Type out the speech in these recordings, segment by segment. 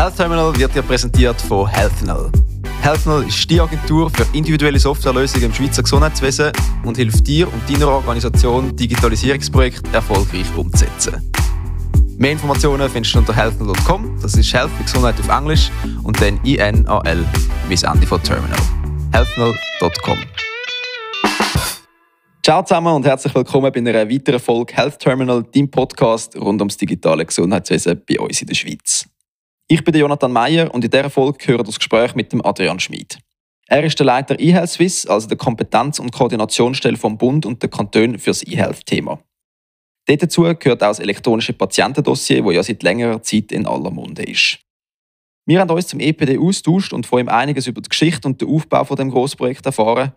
Health Terminal wird dir präsentiert von HealthNull. HealthNull ist die Agentur für individuelle Softwarelösungen im Schweizer Gesundheitswesen und hilft dir und deiner Organisation, Digitalisierungsprojekte erfolgreich umzusetzen. Mehr Informationen findest du unter healthnull.com, das ist Health wie Gesundheit auf Englisch und dann INAL wie das Ende von Terminal. healthnull.com Ciao zusammen und herzlich willkommen bei einer weiteren Folge Health Terminal, deinem Podcast rund ums digitale Gesundheitswesen bei uns in der Schweiz. Ich bin Jonathan Meyer und in dieser Folge hören das Gespräch mit dem Adrian Schmid. Er ist der Leiter eHealth Swiss, also der Kompetenz- und Koordinationsstelle vom Bund und der Kanton für das eHealth-Thema. Dazu gehört auch das elektronische Patientendossier, das ja seit längerer Zeit in aller Munde ist. Wir haben uns zum EPD austauscht und von ihm einiges über die Geschichte und den Aufbau von dem Grossprojekt erfahren.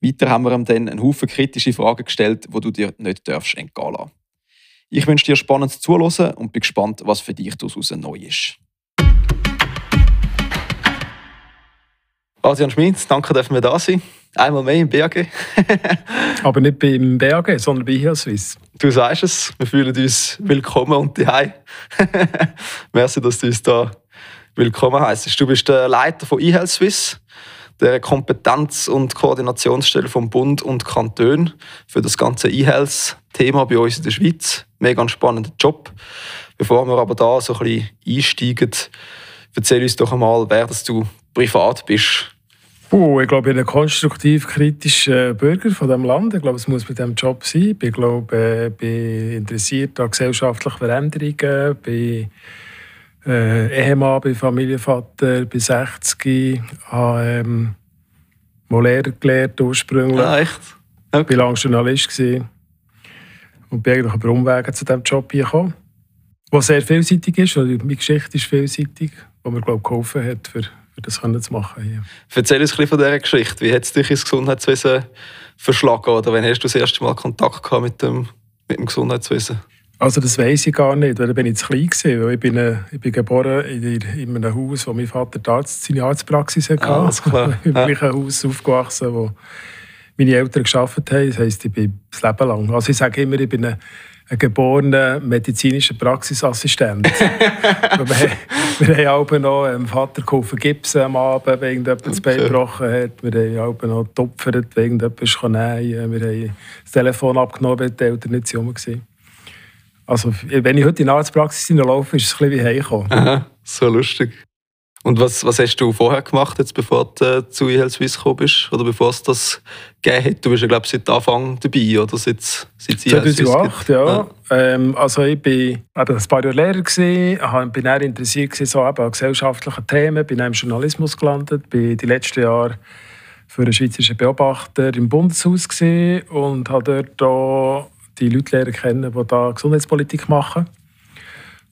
Weiter haben wir ihm dann einen Haufen kritische Fragen gestellt, wo du dir nicht darfst entgehen lassen. Ich wünsche dir spannendes Zuhören und bin gespannt, was für dich daraus neu ist. Adrian Schmitz, danke, dass wir da sein. Einmal mehr im BAG. Aber nicht beim BAG, sondern bei Heal Swiss. Du sagst es, wir fühlen uns willkommen und daheim. Merci, dass du uns da willkommen heißt. Du bist der Leiter von eHealth Swiss, der Kompetenz- und Koordinationsstelle vom Bund und Kanton für das ganze eHealth-Thema bei uns in der Schweiz. Mega spannender Job. Bevor wir aber da so ein bisschen einsteigen, erzähl uns doch einmal, wer das du privat bist. Oh, ich glaube, ich bin ein konstruktiv kritischer Bürger von diesem Land. Ich glaube, es muss mit diesem Job sein. Ich glaube, ich bin interessiert an gesellschaftlichen Veränderungen. bin äh, Ehemann, bin Familienvater, bin 60, habe ähm, mal Lehrer gelernt ursprünglich. Ah, echt? Okay. Ich war lange Journalist gewesen und bin eigentlich über Umwege zu diesem Job gekommen. Was sehr vielseitig ist, und meine Geschichte ist vielseitig, was mir glaube ich, geholfen hat, für das können zu machen. Ja. Erzähl uns ein bisschen von dieser Geschichte. Wie hat es dich ins Gesundheitswesen verschlagen? Oder wann hast du das erste Mal Kontakt gehabt mit dem, mit dem Gesundheitswesen? Also das weiß ich gar nicht, weil da bin ich zu klein gewesen. Ich bin, äh, ich bin geboren in, in einem Haus, wo mein Vater Arzt, seine Arztpraxis hatte. Ah, klar. Im gleichen Haus aufgewachsen, wo meine Eltern gearbeitet haben. Das heisst, ich bin das Leben lang. Also ich sage immer, ich bin ein, ein geborener medizinischer Praxisassistent. wir, wir haben auch noch dem Vater geholfen, Gips am Abend, wenn irgendjemand das Bein gebrochen hat. Wir haben auch noch getopfert, wenn irgendjemand nähen Wir haben das Telefon abgenommen, weil die Eltern nicht waren. Also, wenn ich heute in die Arztpraxis laufe, ist es ein bisschen wie heimkommen. Aha, so lustig. Und was, was hast du vorher gemacht, jetzt, bevor du äh, zu eHealth Swiss gekommen bist? Oder bevor es das gegeben hat? Du bist ja, glaube ich, seit Anfang dabei, oder? Seit, seit 2008, ja. ja. Ähm, also ich war ein paar Jahre Lehrer, gewesen, bin eher interessiert gewesen, so an gesellschaftlichen Themen, bin im Journalismus gelandet, bin die letzten Jahre für einen schweizerischen Beobachter im Bundeshaus gewesen und habe dort die Leute lernen kennen, die da Gesundheitspolitik machen.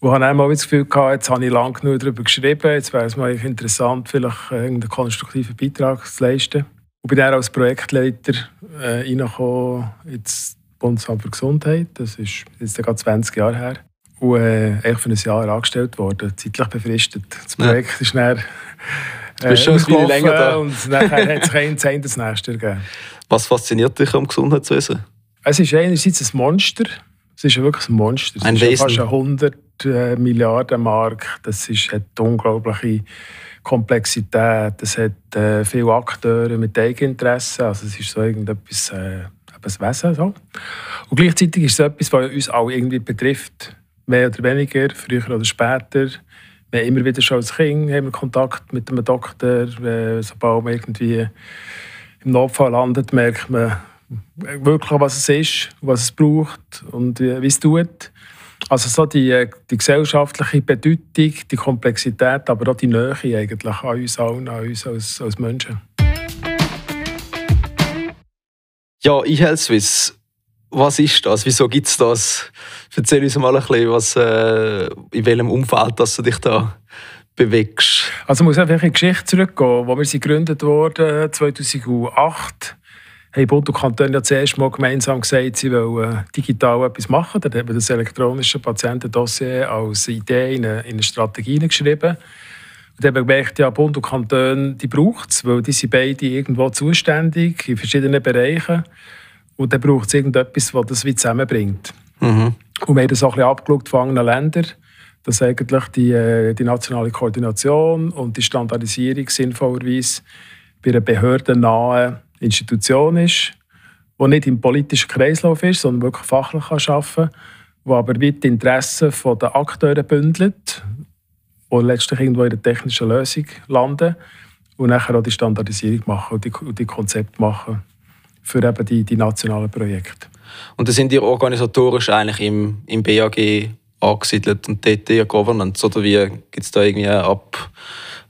Und habe einmal das Gefühl gehabt, jetzt habe ich lange genug darüber geschrieben, jetzt wäre es mal interessant, vielleicht irgendeinen konstruktiven Beitrag zu leisten. Und bin dann als Projektleiter äh, reingekommen ins Bundesamt für Gesundheit. Das ist jetzt gerade 20 Jahre her. Und äh, für ein Jahr angestellt worden, zeitlich befristet. Das Projekt ja. ist dann Du bist schon viel länger da. Und nachher hat es kein Zehn das nächste gegeben. Was fasziniert dich am Gesundheitswesen? Es ist einerseits ein Monster. Es ist wirklich ein Monster. Es ein ist Wesen. fast ein 100 äh, Milliarden Mark. Das ist, hat unglaubliche Komplexität. Es hat äh, viele Akteure mit Eigeninteressen. Also es ist so irgendetwas, äh, ein Wesen. So. Und gleichzeitig ist es etwas, was uns alle irgendwie betrifft. Mehr oder weniger, früher oder später. Wir haben immer wieder schon als Kind haben Kontakt mit einem Doktor. Äh, sobald man irgendwie im Notfall landet, merkt man, wirklich, was es ist, was es braucht und wie es tut. Also so die, die gesellschaftliche Bedeutung, die Komplexität, aber auch die Nähe eigentlich an uns allen, an uns als, als Menschen. Ja, eHealth Swiss, was ist das? Wieso gibt es das? Erzähl uns mal ein bisschen, was, äh, in welchem Umfeld dass du dich da bewegst. Also ich muss einfach in die Geschichte zurückgehen, wo wir sind gegründet wurden 2008 haben Bund und Kanton ja zuerst mal gemeinsam gesagt, sie wollen digital etwas machen. Dann haben wir das elektronische Patientendossier als Idee in eine, in eine Strategie geschrieben. Und dann haben wir gemerkt, ja, Bund und Kanton, die braucht es, weil die sind beide irgendwo zuständig in verschiedenen Bereichen. Und dann braucht es irgendetwas, das das wie zusammenbringt. Mhm. Und wir haben das auch ein bisschen abgeschaut von anderen Ländern. dass eigentlich die, äh, die nationale Koordination und die Standardisierung sinnvollerweise bei einer behördennahen Institution ist, die nicht im politischen Kreislauf ist, sondern wirklich fachlich arbeiten kann, die aber die Interessen der Akteure bündelt, die letztlich irgendwo in der technischen Lösung landen und nachher auch die Standardisierung machen und die, die Konzepte machen für eben die, die nationalen Projekte. Und dann sind die organisatorisch eigentlich im, im BAG angesiedelt und dort eher Governance? Oder wie gibt es da irgendwie eine, Ab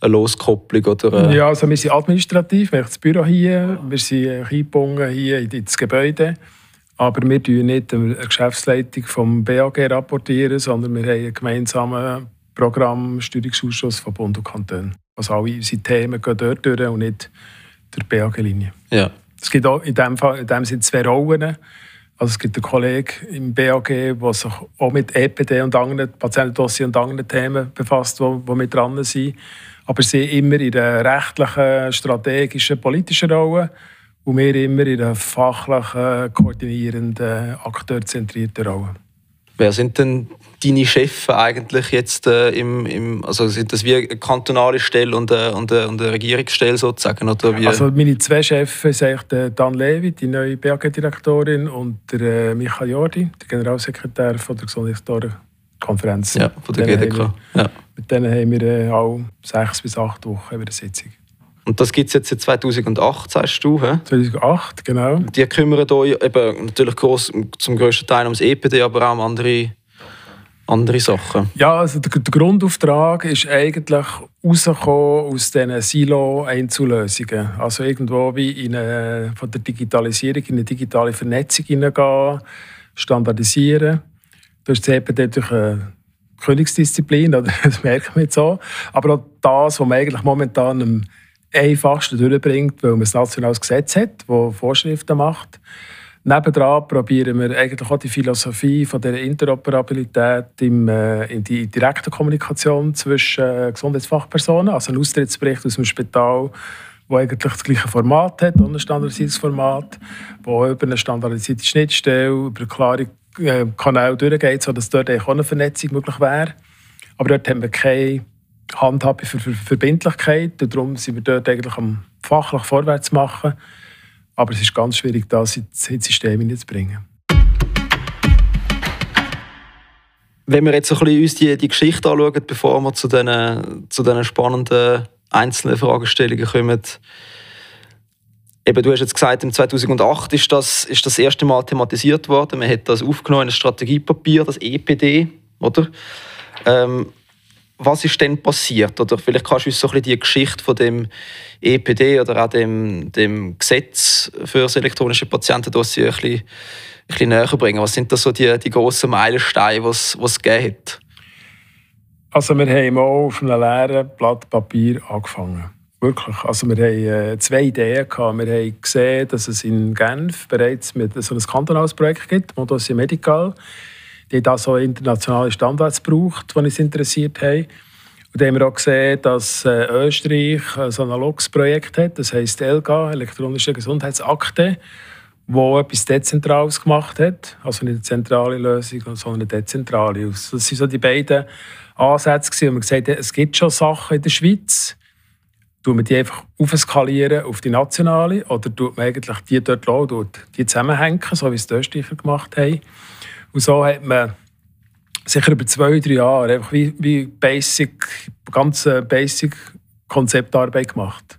eine Loskopplung? Oder Ja, also wir sind administrativ, wir haben das Büro hier, wir sind eingebunden hier in das Gebäude. Aber wir rapportieren nicht der Geschäftsleitung vom BAG, rapportieren, sondern wir haben einen gemeinsamen Programmsteuerungsausschuss von Bund und Kanton. Also alle unsere Themen gehen dort durch und nicht durch die BAG-Linie. Ja. Es gibt auch in dem, Fall, in dem Sinne zwei Rollen. Also es gibt einen Kollegen im BAG, der sich auch mit EPD und anderen Patientendossier und anderen Themen befasst, die, die mit dran sind. Aber sie immer in einer rechtlichen, strategischen, politischen Rolle und wir immer in einer fachlichen, koordinierenden, akteurzentrierten Rolle. Wer sind denn deine Chefs eigentlich jetzt äh, im, im, also sind das wie eine kantonale Stelle und eine, und eine, und eine Regierungsstelle sozusagen? Oder wie? Also meine zwei Chefs sind der Dan Levi, die neue BAG-Direktorin, und der äh, Michael Jordi, der Generalsekretär von der Gesundheitskonferenz. Ja, von der GDK. Ja. Mit denen haben wir äh, auch sechs bis acht Wochen eine Sitzung. Und das gibt es jetzt seit 2008, sagst du? He? 2008, genau. Die kümmern euch eben natürlich gross, zum grössten Teil ums EPD, aber auch um andere, andere Sachen. Ja, also der, der Grundauftrag ist eigentlich rausgekommen aus diesen Silo-Einzulösungen. Also irgendwo wie in eine, von der Digitalisierung in eine digitale Vernetzung hineingehen, standardisieren. Ist das EPD natürlich eine Königsdisziplin, das merkt man jetzt auch. Aber auch das, was man eigentlich momentan einfachsten durchbringt, weil man ein nationales Gesetz hat, das Vorschriften macht. Nebendran probieren wir eigentlich auch die Philosophie von der Interoperabilität äh, in die direkte Kommunikation zwischen äh, Gesundheitsfachpersonen, also ein Austrittsbericht aus dem Spital, wo eigentlich das gleiche Format hat, ein standardisiertes Format, wo über eine standardisierte Schnittstelle, über klare äh, Kanäle durchgeht, sodass dort auch eine Vernetzung möglich wäre. Aber dort haben wir keine Handhabe für, Verbindlichkeit. Und darum sind wir dort eigentlich am fachlich vorwärts machen. Aber es ist ganz schwierig, das ins System hineinzubringen. Wenn wir jetzt ein bisschen uns die, die Geschichte anschauen, bevor wir zu diesen, zu diesen spannenden einzelnen Fragestellungen kommen, Eben, du hast jetzt gesagt, im 2008 ist das, ist das erste Mal thematisiert worden. Man hat das aufgenommen in ein Strategiepapier, das EPD, oder? Ähm, was ist denn passiert? Oder vielleicht kannst du uns so ein bisschen die Geschichte von dem EPD oder auch dem, dem Gesetz für das elektronische Patientendossier ein bisschen, ein bisschen näher bringen. Was sind da so die, die grossen Meilensteine, die es gegeben hat? Also wir haben auch auf einem leeren Blatt Papier angefangen. Wirklich. Also wir haben äh, zwei Ideen gehabt. Wir haben gesehen, dass es in Genf bereits mit so ein kantonales Projekt gibt, Modossier Medical die da so internationale Standards braucht, die uns interessiert haben. Und da haben wir auch gesehen, dass äh, Österreich ein analoges Projekt hat, das heisst ELGA, elektronische Gesundheitsakte, wo etwas Dezentrales gemacht hat. Also nicht eine zentrale Lösung, sondern eine dezentrale. Das waren so die beiden Ansätze. Und wir gesagt haben, es gibt schon Sachen in der Schweiz, tun wir die einfach aufskalieren auf die nationale oder tut man eigentlich die dort lassen, die zusammenhängen, so wie es die Österreicher gemacht haben. Und so hat man sicher über zwei, drei Jahre einfach wie, wie basic, ganz basic Konzeptarbeit gemacht.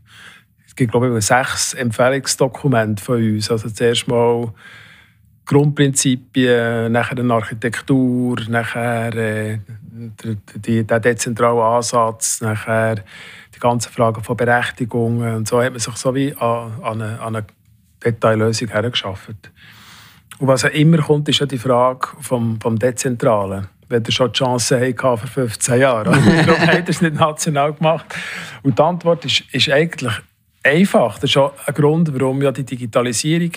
Es gibt, glaube ich, sechs Empfehlungsdokumente von uns. Also zuerst mal Grundprinzipien, nachher eine Architektur, nachher äh, der, der dezentrale Ansatz, nachher die ganzen Fragen von Berechtigungen. Und so hat man sich so wie an, an, eine, an eine Detaillösung hergeschafft. Und was ja immer kommt, ist ja die Frage vom, vom Dezentralen. Wenn ihr schon die Chance hatte vor 15 Jahren. Warum hat er es nicht national gemacht? Und die Antwort ist, ist eigentlich einfach. Das ist auch ein Grund, warum ja die Digitalisierung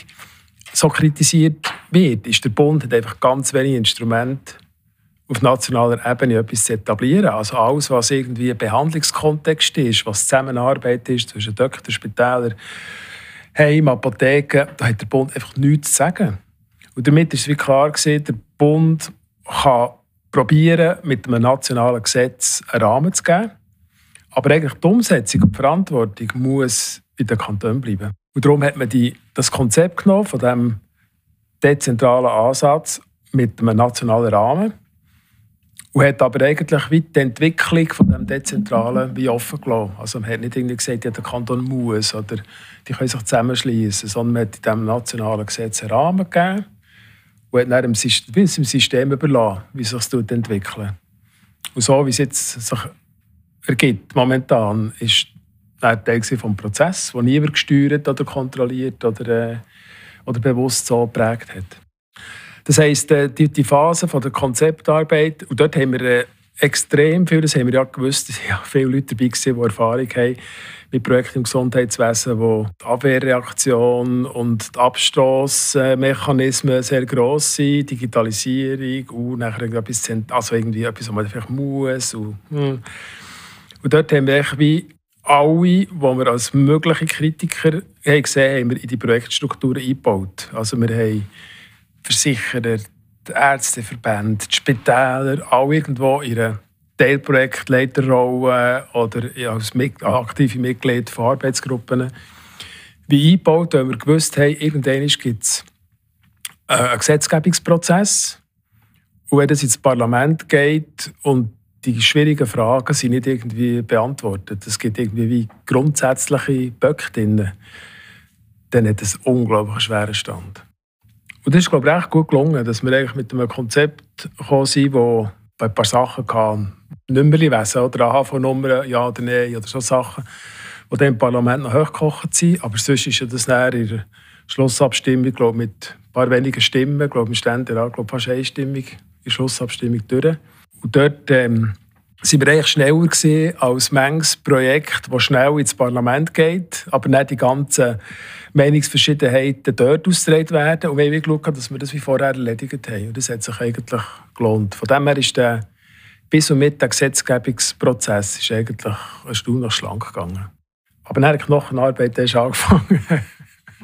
so kritisiert wird. Ist der Bund hat einfach ganz wenige Instrumente auf nationaler Ebene etwas zu etablieren. Also alles, was irgendwie ein Behandlungskontext ist, was Zusammenarbeit ist zwischen Doktor, Spitälern, Heim, Apotheken, da hat der Bund einfach nichts zu sagen. Und damit ist es wie klar gewesen, der Bund kann probieren, mit einem nationalen Gesetz einen Rahmen zu geben. Aber eigentlich die Umsetzung und die Verantwortung muss bei den Kantonen bleiben. Und darum hat man die, das Konzept genommen von diesem dezentralen Ansatz mit einem nationalen Rahmen und hat aber eigentlich wie die Entwicklung von dem Dezentralen wie offen gelassen. Also man hat nicht irgendwie gesagt, ja, der Kanton muss oder die können sich zusammenschließen, sondern man hat in diesem nationalen Gesetz einen Rahmen gegeben und hat dann dem System, dem System überlassen, wie sich das entwickelt. Und so, wie es jetzt sich ergibt, momentan, ist ein Teil des Prozess, den niemand gesteuert oder kontrolliert oder, äh, oder bewusst so geprägt hat. Das heisst, äh, die, die Phase von der Konzeptarbeit, und dort haben wir äh, extrem viel, das haben wir ja gewusst, es waren viele Leute dabei, die Erfahrung haben mit Projekten im Gesundheitswesen, wo die Abwehrreaktion und die Abstoßmechanismen sehr gross sind, Digitalisierung und nachher etwas, also irgendwie etwas, was man vielleicht muss. Und, hm. und dort haben wir wie alle, die wir als mögliche Kritiker haben gesehen haben, in die Projektstrukturen eingebaut. Also wir haben Versicherer, die Ärzteverbände, die Spitäler, alle irgendwo ihre Teilprojektleiterrolle oder als aktive Mitglied von Arbeitsgruppen wie eingebaut, weil wir gewusst haben, irgendwann gibt es äh, einen Gesetzgebungsprozess und wenn es ins Parlament geht und die schwierigen Fragen sind nicht irgendwie beantwortet, es gibt irgendwie wie grundsätzliche Böcke drin, dann hat es einen unglaublich schweren Stand. Und das ist, glaube ich, recht gut gelungen, dass wir eigentlich mit einem Konzept gekommen sind, wo bei ein paar Sachen kann, Nummerwesen oder AHV-Nummern, ja oder nein, oder so Sachen, die dann im Parlament noch hochgekocht sind. Aber sonst ist ja das dann in der Schlussabstimmung, glaube mit ein paar wenigen Stimmen, glaube im Ständerat, glaube fast einstimmig in der Schlussabstimmung durch. Und dort ähm, sind wir eigentlich schneller gewesen als manches Projekt, das schnell ins Parlament geht, aber nicht die ganzen Meinungsverschiedenheiten dort ausgetragen werden. Und wir haben geschaut, dass wir das wie vorher erledigt haben. Und das hat sich eigentlich gelohnt. Von dem her ist der bis und mit der Gesetzgebungsprozess ist eigentlich erstaunlich schlank gegangen. Aber dann die Knochenarbeit erst angefangen.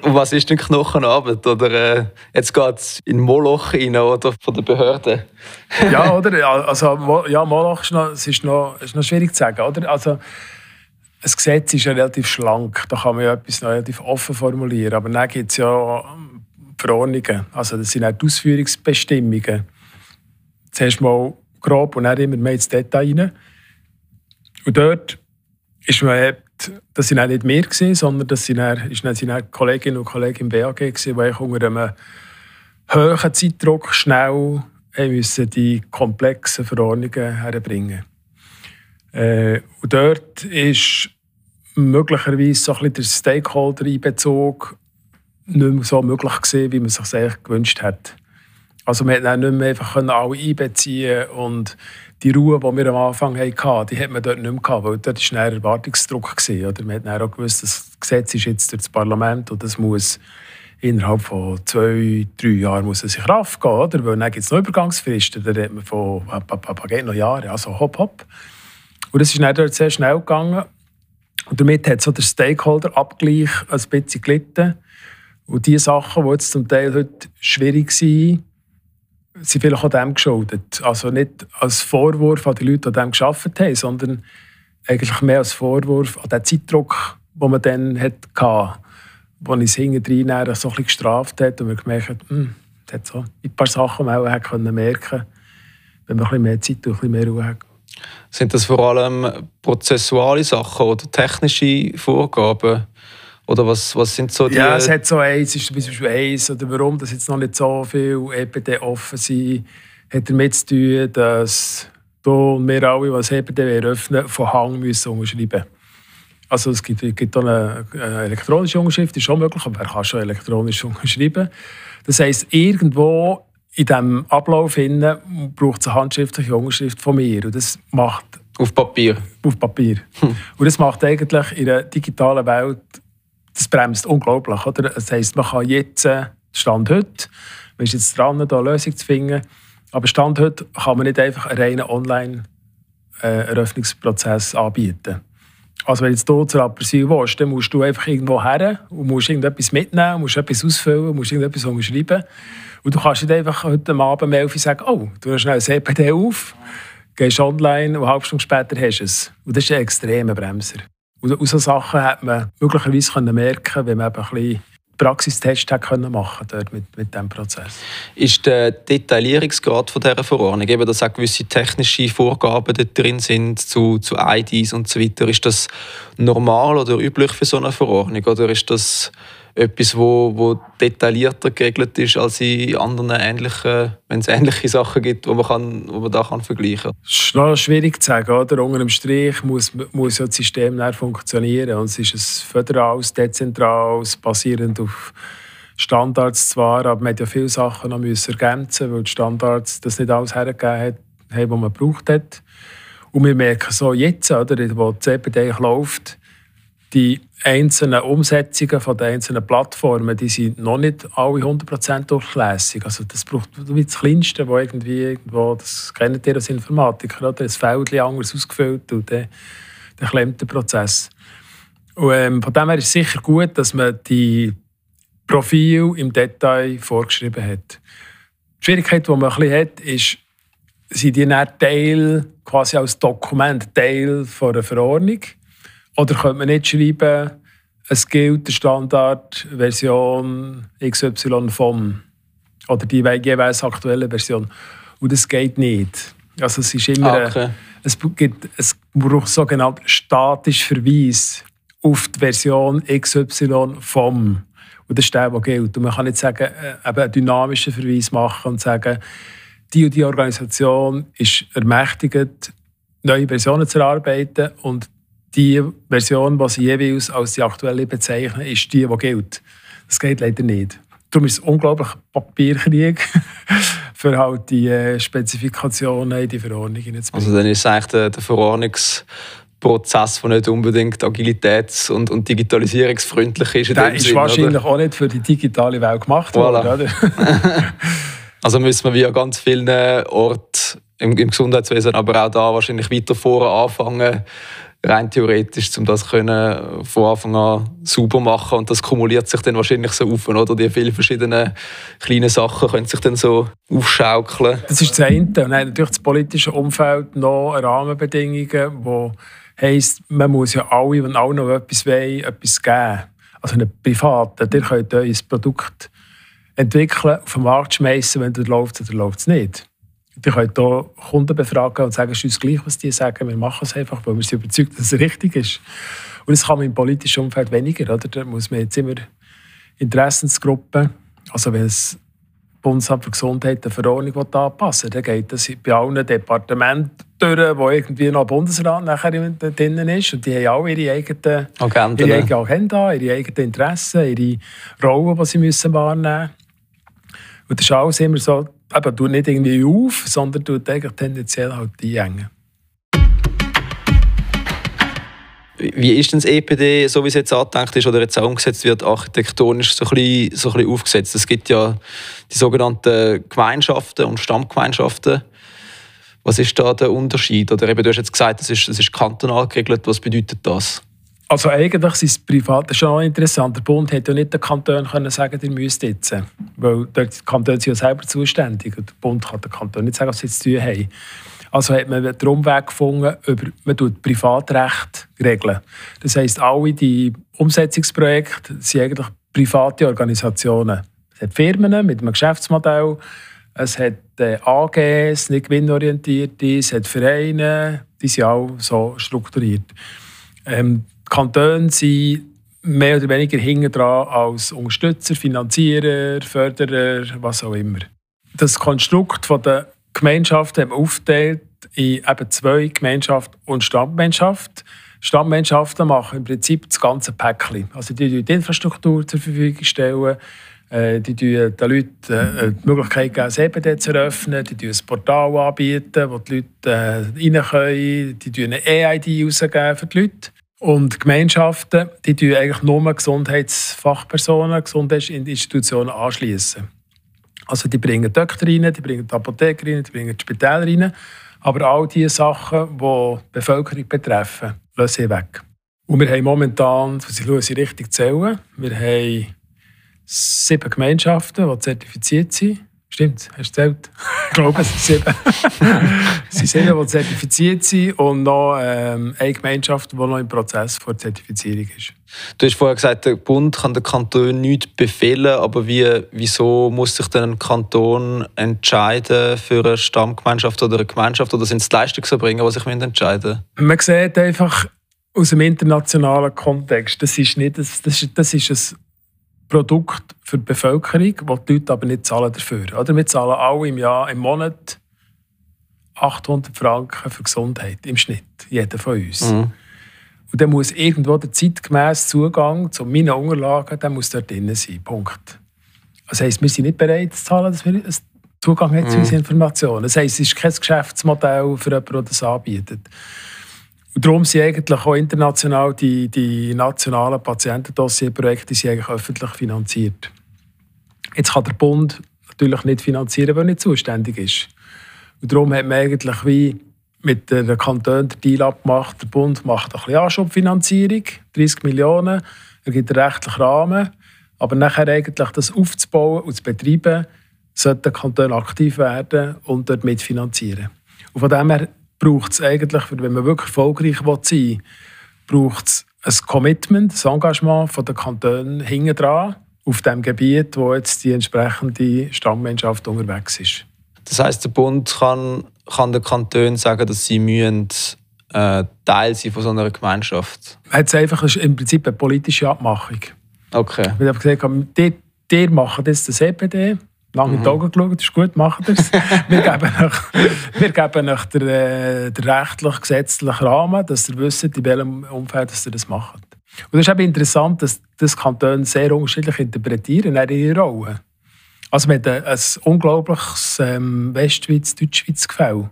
Und was ist denn Knochenarbeit? Oder äh, jetzt geht es in Moloch rein, oder von den Behörden? ja, oder? Also, ja, Moloch ist noch, ist noch, ist noch schwierig zu sagen. Oder? Also, ein Gesetz ist ja relativ schlank. Da kann man ja etwas relativ offen formulieren. Aber dann gibt es ja Verordnungen. Also, das sind auch die Ausführungsbestimmungen. Zuerst mal grob und dann immer mehr ins Detail rein. Und dort ist man das waren nicht wir, gewesen, sondern das sind dann, ist dann, sind dann Kolleginnen und Kollegen im BAG, gewesen, die unter einem hohen Zeitdruck schnell müssen die komplexen Verordnungen herbringen äh, Und dort ist möglicherweise so ein der Stakeholder-Einbezug nicht mehr so möglich gewesen, wie man es sich eigentlich gewünscht hat. Also man konnte nicht mehr einfach alle einbeziehen und die Ruhe, die wir am Anfang hatten, die hat man dort nicht mehr weil dort war ein Erwartungsdruck. Oder? Man hat auch gewusst, das Gesetz ist jetzt durch das Parlament und das muss innerhalb von zwei, drei Jahren muss es in Kraft gehen, oder? Weil dann gibt es noch Übergangsfristen, da redet man von geht noch Jahre, also hopp, hopp. Und das ist dann dort sehr schnell gegangen. Und damit hat so der Stakeholder-Abgleich ein bisschen gelitten. Und die Sachen, die jetzt zum Teil heute schwierig sind, sind vielleicht auch dem geschuldet. Also nicht als Vorwurf an die Leute, die an dem gearbeitet haben, sondern eigentlich mehr als Vorwurf an den Zeitdruck, den man dann hatte, wo es hinten so ein bisschen gestraft hat und man gemerkt hat, hm, hat so ein paar Sachen, die man auch merken wenn man ein bisschen mehr Zeit und ein bisschen mehr Ruhe hat. Sind das vor allem prozessuale Sachen oder technische Vorgaben? Oder was, was sind so die... Ja, es hat so eins, ist zum Beispiel eins, oder warum dass jetzt noch nicht so viel EPD offen sind, hat damit zu tun, dass du und wir alle, was EPD eröffnen, von Hang müssen unterschreiben Also es gibt, gibt eine, eine elektronische Unterschrift, ist schon möglich, aber wer kann schon elektronisch unterschreiben. Das heisst, irgendwo in diesem Ablauf braucht es eine handschriftliche Unterschrift von mir. Und das macht... Auf Papier? Auf Papier. Hm. Und das macht eigentlich in der digitalen Welt das bremst unglaublich. Oder? Das heisst, man kann jetzt, äh, Stand heute, man ist jetzt dran, da eine Lösung zu finden, aber Stand heute kann man nicht einfach einen reinen Online-Eröffnungsprozess äh, anbieten. Also wenn jetzt du zur Apersil willst, dann musst du einfach irgendwo her und musst irgendetwas mitnehmen, musst etwas ausfüllen, musst irgendetwas umschreiben. Und du kannst nicht einfach heute Abend um 11 Uhr sagen, oh, du hast schnell ein CPD auf, gehst online und eine halbe Stunde später hast du es. Und das ist ein extremer Bremser. Und aus solchen Sachen hat man möglicherweise merken wenn man eben ein bisschen Praxistest können machen dort mit, mit diesem Prozess. Ist der Detaillierungsgrad von dieser Verordnung, eben, dass auch gewisse technische Vorgaben dort drin sind zu, zu IDs und so weiter, ist das normal oder üblich für so eine Verordnung? Oder ist das etwas, wo, wo detaillierter geregelt ist als in anderen ähnlichen, wenn es ähnliche Sachen gibt, wo man, kann, wo man da kann vergleichen kann? Das ist schwierig zu sagen. Oder? Unter dem Strich muss, muss ja das System funktionieren. Und es ist ein föderales, dezentrales, basierend auf Standards zwar, aber man hat ja viele Sachen noch müssen ergänzen, weil die Standards das nicht alles hergegeben haben, was man gebraucht hat. Und wir merken so jetzt, oder, wo die CPD läuft, die einzelnen Umsetzungen von den einzelnen Plattformen, die sind noch nicht alle 100% durchlässig. Also das braucht wie das Kleinste, wo irgendwie irgendwo, das kennt ihr als Informatiker, oder? ein Feld anders ausgefüllt und dann, dann klemmt der Prozess. Und, ähm, von dem her ist es sicher gut, dass man die Profile im Detail vorgeschrieben hat. Die Schwierigkeit, die man ein bisschen hat, ist, sind die nicht Teil, quasi als Dokument, Teil von einer Verordnung. Oder könnte man nicht schreiben, es gilt der Standardversion XY vom oder die jeweils aktuelle Version. Und das geht nicht. Also es ist immer, okay. es, gibt, es braucht sogenannten statischen Verweis auf die Version XY vom. Und das ist der, der gilt. Und man kann nicht sagen, äh, eben einen dynamischen Verweis machen und sagen, die und die Organisation ist ermächtigt, neue Versionen zu erarbeiten und die Version, die sie jeweils als die aktuelle bezeichnen, ist die, die gilt. Das geht leider nicht. Darum ist es unglaublich Papierkrieg für halt die äh, Spezifikationen in die Verordnungen. Also dann ist es eigentlich der, der Verordnungsprozess, der nicht unbedingt agilitäts- und, und digitalisierungsfreundlich ist. Der ist Sinn, wahrscheinlich oder? auch nicht für die digitale Welt gemacht worden. Voilà. also müssen wir wie an ganz vielen Orten im, im Gesundheitswesen, aber auch da wahrscheinlich weiter vorne anfangen, rein theoretisch, um das können von Anfang an sauber machen und das kumuliert sich dann wahrscheinlich so auf, oder? Die vielen verschiedenen kleinen Sachen können sich dann so aufschaukeln. Das ist das eine. Und dann natürlich das politische Umfeld noch Rahmenbedingungen, wo heisst, man muss ja alle, wenn alle noch etwas wollen, etwas geben. Also einen Privaten, der könnt euer Produkt entwickeln, auf den Markt schmeißen, wenn es läuft oder läuft es nicht. Die können hier Kunden befragen und sagen, es ist uns gleich, was die sagen. Wir machen es einfach, weil wir sind überzeugt, dass es richtig ist. Und das kann man im politischen Umfeld weniger. Oder? Da muss man jetzt immer Interessensgruppen, also wenn es Bundesamt für Gesundheit eine Verordnung anpassen will, dann geht das bei allen Departementen durch, wo irgendwie noch Bundesrat nachher drin ist. Und die haben alle ihre eigene Agenda, ihre eigene Agenda ihre eigenen Interessen, ihre Rollen, die sie müssen wahrnehmen müssen. Und das ist alles immer so eben, tut nicht irgendwie auf, sondern tut eigentlich tendenziell halt einengen. Wie ist denn das EPD, so wie es jetzt angedenkt ist oder jetzt auch umgesetzt wird, architektonisch so ein, bisschen, so ein bisschen aufgesetzt? Es gibt ja die sogenannten Gemeinschaften und Stammgemeinschaften. Was ist da der Unterschied? Oder eben, du hast jetzt gesagt, es ist, ist kantonal geregelt. Was bedeutet das? Also eigentlich sind es privat, ist schon interessant. Der Bund hätte ja nicht den Kanton können sagen, ihr müsst jetzt. Weil die Kantone sind ja selber zuständig. Und der Bund kann den Kanton nicht sagen, was sie zu tun haben. Also hat man den Umweg gefunden, über, man tut Privatrecht regeln. Das heisst, alle die Umsetzungsprojekte sind eigentlich private Organisationen. Es hat Firmen mit einem Geschäftsmodell, es hat äh, AGs, nicht gewinnorientierte, es hat Vereine, die sind auch so strukturiert. Ähm, Kantone sind mehr oder weniger hinten dran als Unterstützer, Finanzierer, Förderer, was auch immer. Das Konstrukt der Gemeinschaft haben wir aufgeteilt in eben zwei Gemeinschaft und Stammgemeinschaft. Stammgemeinschaften machen im Prinzip das ganze Päckchen. Also die die Infrastruktur zur Verfügung stellen, äh, die den Leuten äh, die Möglichkeit geben, das EBD zu eröffnen, die ein Portal anbieten, wo die Leute äh, rein können, die eine EID rausgeben für die Leute. Und Gemeinschaften, die tun eigentlich nur Gesundheitsfachpersonen, Gesundheitsinstitutionen anschließen. Also die bringen Doktor rein, die bringen die Apotheker rein, die bringen die Spitäler rein. Aber all diese Sachen, die die Bevölkerung betreffen, lassen sie weg. Und wir haben momentan, ich schaue sie richtig zählen, wir haben sieben Gemeinschaften, die zertifiziert sind. Stimmt, hast du gezählt? ich glaube, es sind sieben. es sind sieben, die zertifiziert sind und noch ähm, eine Gemeinschaft, die noch im Prozess vor Zertifizierung ist. Du hast vorher gesagt, der Bund kann den Kanton nicht befehlen, aber wie, wieso muss sich denn ein Kanton entscheiden für eine Stammgemeinschaft oder eine Gemeinschaft oder sind es die Leistungserbringer, die sich entscheiden müssen? Man sieht einfach aus dem internationalen Kontext, das ist, nicht, das, das ist, das ist ein Produkt für die Bevölkerung, das die Leute aber nicht zahlen dafür. Oder? Wir zahlen alle im Jahr, im Monat 800 Franken für Gesundheit im Schnitt, jeder von uns. Mhm. Und dann muss irgendwo der zeitgemäße Zugang zu meinen Unterlagen, der muss dort drin sein. Punkt. Das heisst, wir sind nicht bereit zu zahlen, dass wir einen Zugang haben zu mhm. unseren Informationen. Das heisst, es ist kein Geschäftsmodell für jemanden, der das anbietet. Darum sind eigentlich auch international die, die nationalen Patientendossierprojekte eigentlich öffentlich finanziert. Jetzt kann der Bund natürlich nicht finanzieren, weil er nicht zuständig ist. Und darum hat man eigentlich wie mit den Kantonen den Deal abgemacht. Der Bund macht ein bisschen Anschubfinanzierung, 30 Millionen, er gibt einen rechtlichen Rahmen. Aber nachher eigentlich das aufzubauen und zu betreiben, sollte der Kanton aktiv werden und dort mitfinanzieren. Und von dem her braucht es eigentlich, wenn man wirklich erfolgreich sein will, braucht es ein Commitment, ein Engagement von den Kantonen hinten dran auf dem Gebiet, wo jetzt die entsprechende Stammmenschaft unterwegs ist. Das heißt, der Bund kann, kann den Kantonen sagen, dass sie müssen, äh, Teil sein von so einer Gemeinschaft? Es einfach ist im Prinzip eine politische Abmachung. Okay. Wir haben gesagt, die, die machen das das EPD, lange mhm. Augen geschaut, ist gut, machen das. wir geben euch, wir geben euch den, äh, den rechtlich gesetzlichen Rahmen, dass ihr wisst, in welchem Umfeld dass ihr das macht. Und es ist eben interessant, dass das Kantone sehr unterschiedlich interpretieren in ihre Rolle. Also wir haben ein unglaubliches ähm, Westschweiz-Deutschschweiz-Gefälle.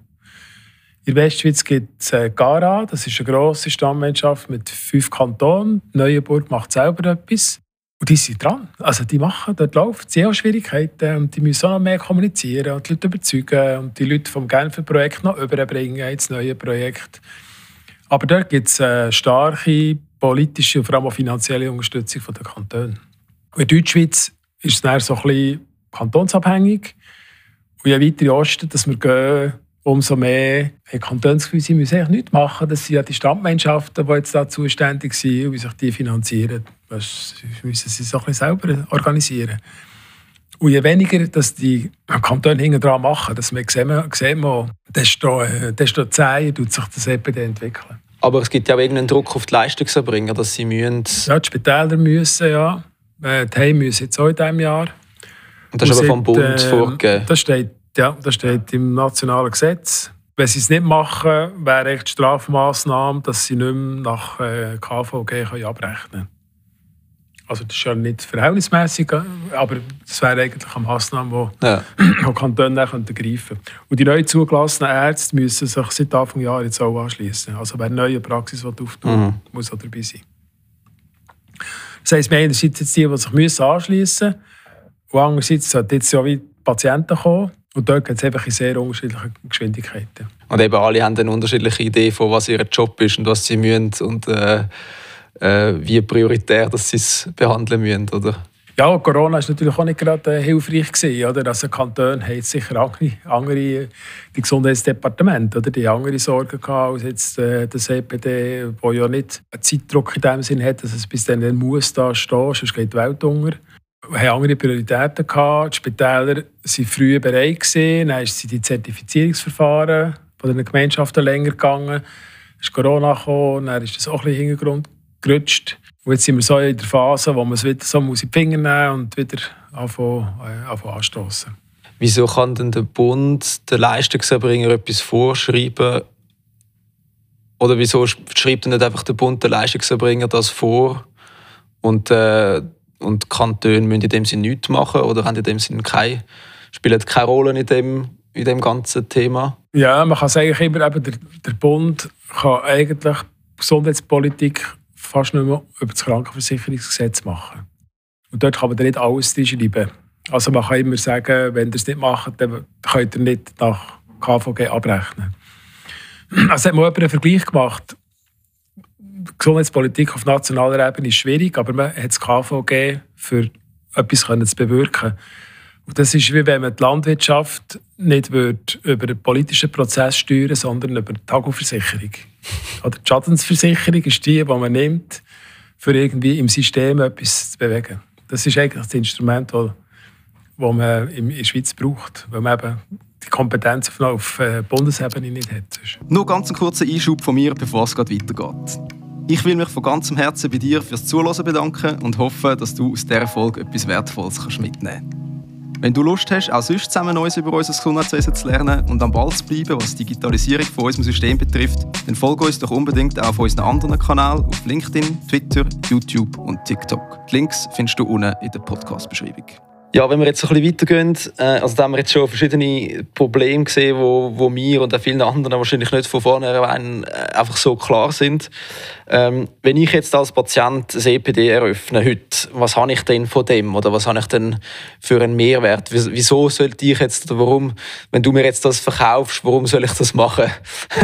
In der Westschweiz gibt es äh, Gara, das ist eine grosse Stammmannschaft mit fünf Kantonen. Neuenburg macht selber etwas. Und die sind dran. Also die machen, dort läuft sie auch Schwierigkeiten und die müssen auch noch mehr kommunizieren und die Leute überzeugen und die Leute vom Genfer Projekt noch überbringen ins neue Projekt. Aber dort gibt es eine starke politische und vor allem auch finanzielle Unterstützung von den Kantonen. in Deutschschweiz ist es dann so ein bisschen kantonsabhängig. Und je weiter in Osten, dass wir gehen, umso mehr haben Kantonsgefühl, sie müssen eigentlich nichts machen. Das sind ja die Stammgemeinschaften, die jetzt da zuständig sind und wie sich die finanzieren. Das müssen sie sich ein selber organisieren. Und je weniger dass die Kantone hinten dran machen, dass wir sehen, sehen wir, desto, desto zäher tut sich das EPD entwickeln. Aber es gibt ja auch irgendeinen Druck auf die Leistungserbringer, dass sie müssen... Ja, die Spitäler müssen, ja. Äh, die Heime müssen jetzt auch in diesem Jahr. Und das ist aber vom Bund äh, vorgegeben? Das steht ja, das steht im nationalen Gesetz. Wenn sie es nicht machen, wäre echt Strafmaßnahme, dass sie nicht mehr nach äh, KVG können abrechnen können. Also das ist ja nicht verhältnismäßig, aber das wäre eigentlich eine Maßnahme, die ja. die Kantone greifen könnten. Und die neu zugelassenen Ärzte müssen sich seit Anfang Jahr jetzt auch anschließen. Also wer eine neue Praxis auftut, mhm. muss auch dabei sein. Das heisst, wir haben einerseits jetzt die, die sich anschließen müssen, und andererseits sollten jetzt ja wie Patienten kommen, und dort gibt es einfach in sehr unterschiedliche Geschwindigkeiten. Und eben alle haben eine unterschiedliche Idee von was ihr Job ist und was sie müssen und äh, äh, wie prioritär dass sie es behandeln müssen, oder? Ja, Corona war natürlich auch nicht gerade äh, hilfreich gewesen, oder? Also Kanton haben sicher andere, andere die Gesundheitsdepartemente, oder? Die andere Sorgen gehabt als jetzt äh, das EPD, wo ja nicht einen Zeitdruck in dem Sinn hat, dass es bis dann muss da stehen, sonst geht die Welt unter haben andere Prioritäten gehabt. Die Spitäler waren früher bereit gewesen. Dann sind die Zertifizierungsverfahren von den Gemeinschaften länger gegangen. Dann ist Corona gekommen, dann ist das auch ein in den Hintergrund gerutscht. Und jetzt sind wir so in der Phase, wo man es wieder so in die Finger nehmen und wieder anfangen, äh, anstoßen. Wieso kann denn der Bund den Leistungserbringer etwas vorschreiben? Oder wieso schreibt denn nicht einfach der Bund den Leistungserbringer das vor? Und äh, und Kantone müssen in dem Sinne nichts machen oder haben in dem Sinne keine, spielen keine Rolle in dem, in dem ganzen Thema? Ja, man kann sagen, immer, eben, der, der Bund kann eigentlich Gesundheitspolitik fast nicht mehr über das Krankenversicherungsgesetz machen. Und dort kann man nicht alles schreiben. Also man kann immer sagen, wenn ihr es nicht macht, dann könnt ihr nicht nach KVG abrechnen. Also hat man einen Vergleich gemacht Gesundheitspolitik auf nationaler Ebene ist schwierig, aber man hat das KVG für etwas zu bewirken. Und das ist wie wenn man die Landwirtschaft nicht über den politischen Prozess steuern sondern über die Tagoversicherung. Oder die Schadensversicherung ist die, die man nimmt, für irgendwie im System etwas zu bewegen. Das ist eigentlich das Instrument, das man in der Schweiz braucht, weil man eben die Kompetenz auf äh, Bundesebene nicht hat. Nur ganz einen kurzen Einschub von mir, bevor es weitergeht. Ich will mich von ganzem Herzen bei dir fürs Zuhören bedanken und hoffe, dass du aus dieser Folge etwas Wertvolles mitnehmen kannst. Wenn du Lust hast, auch sonst zusammen Neues über unser Gesundheitswesen zu lernen und am Ball zu bleiben, was die Digitalisierung von unserem System betrifft, dann folge uns doch unbedingt auch auf unseren anderen Kanälen auf LinkedIn, Twitter, YouTube und TikTok. Die Links findest du unten in der Podcast-Beschreibung. Ja, wenn wir jetzt ein bisschen weitergehen, äh, also da haben wir jetzt schon verschiedene Probleme gesehen, wo, wo mir und auch vielen anderen wahrscheinlich nicht von vornherein äh, einfach so klar sind. Ähm, wenn ich jetzt als Patient das EPD eröffne heute, was habe ich denn von dem oder was habe ich denn für einen Mehrwert? Wieso sollte ich jetzt oder warum, wenn du mir jetzt das verkaufst, warum soll ich das machen?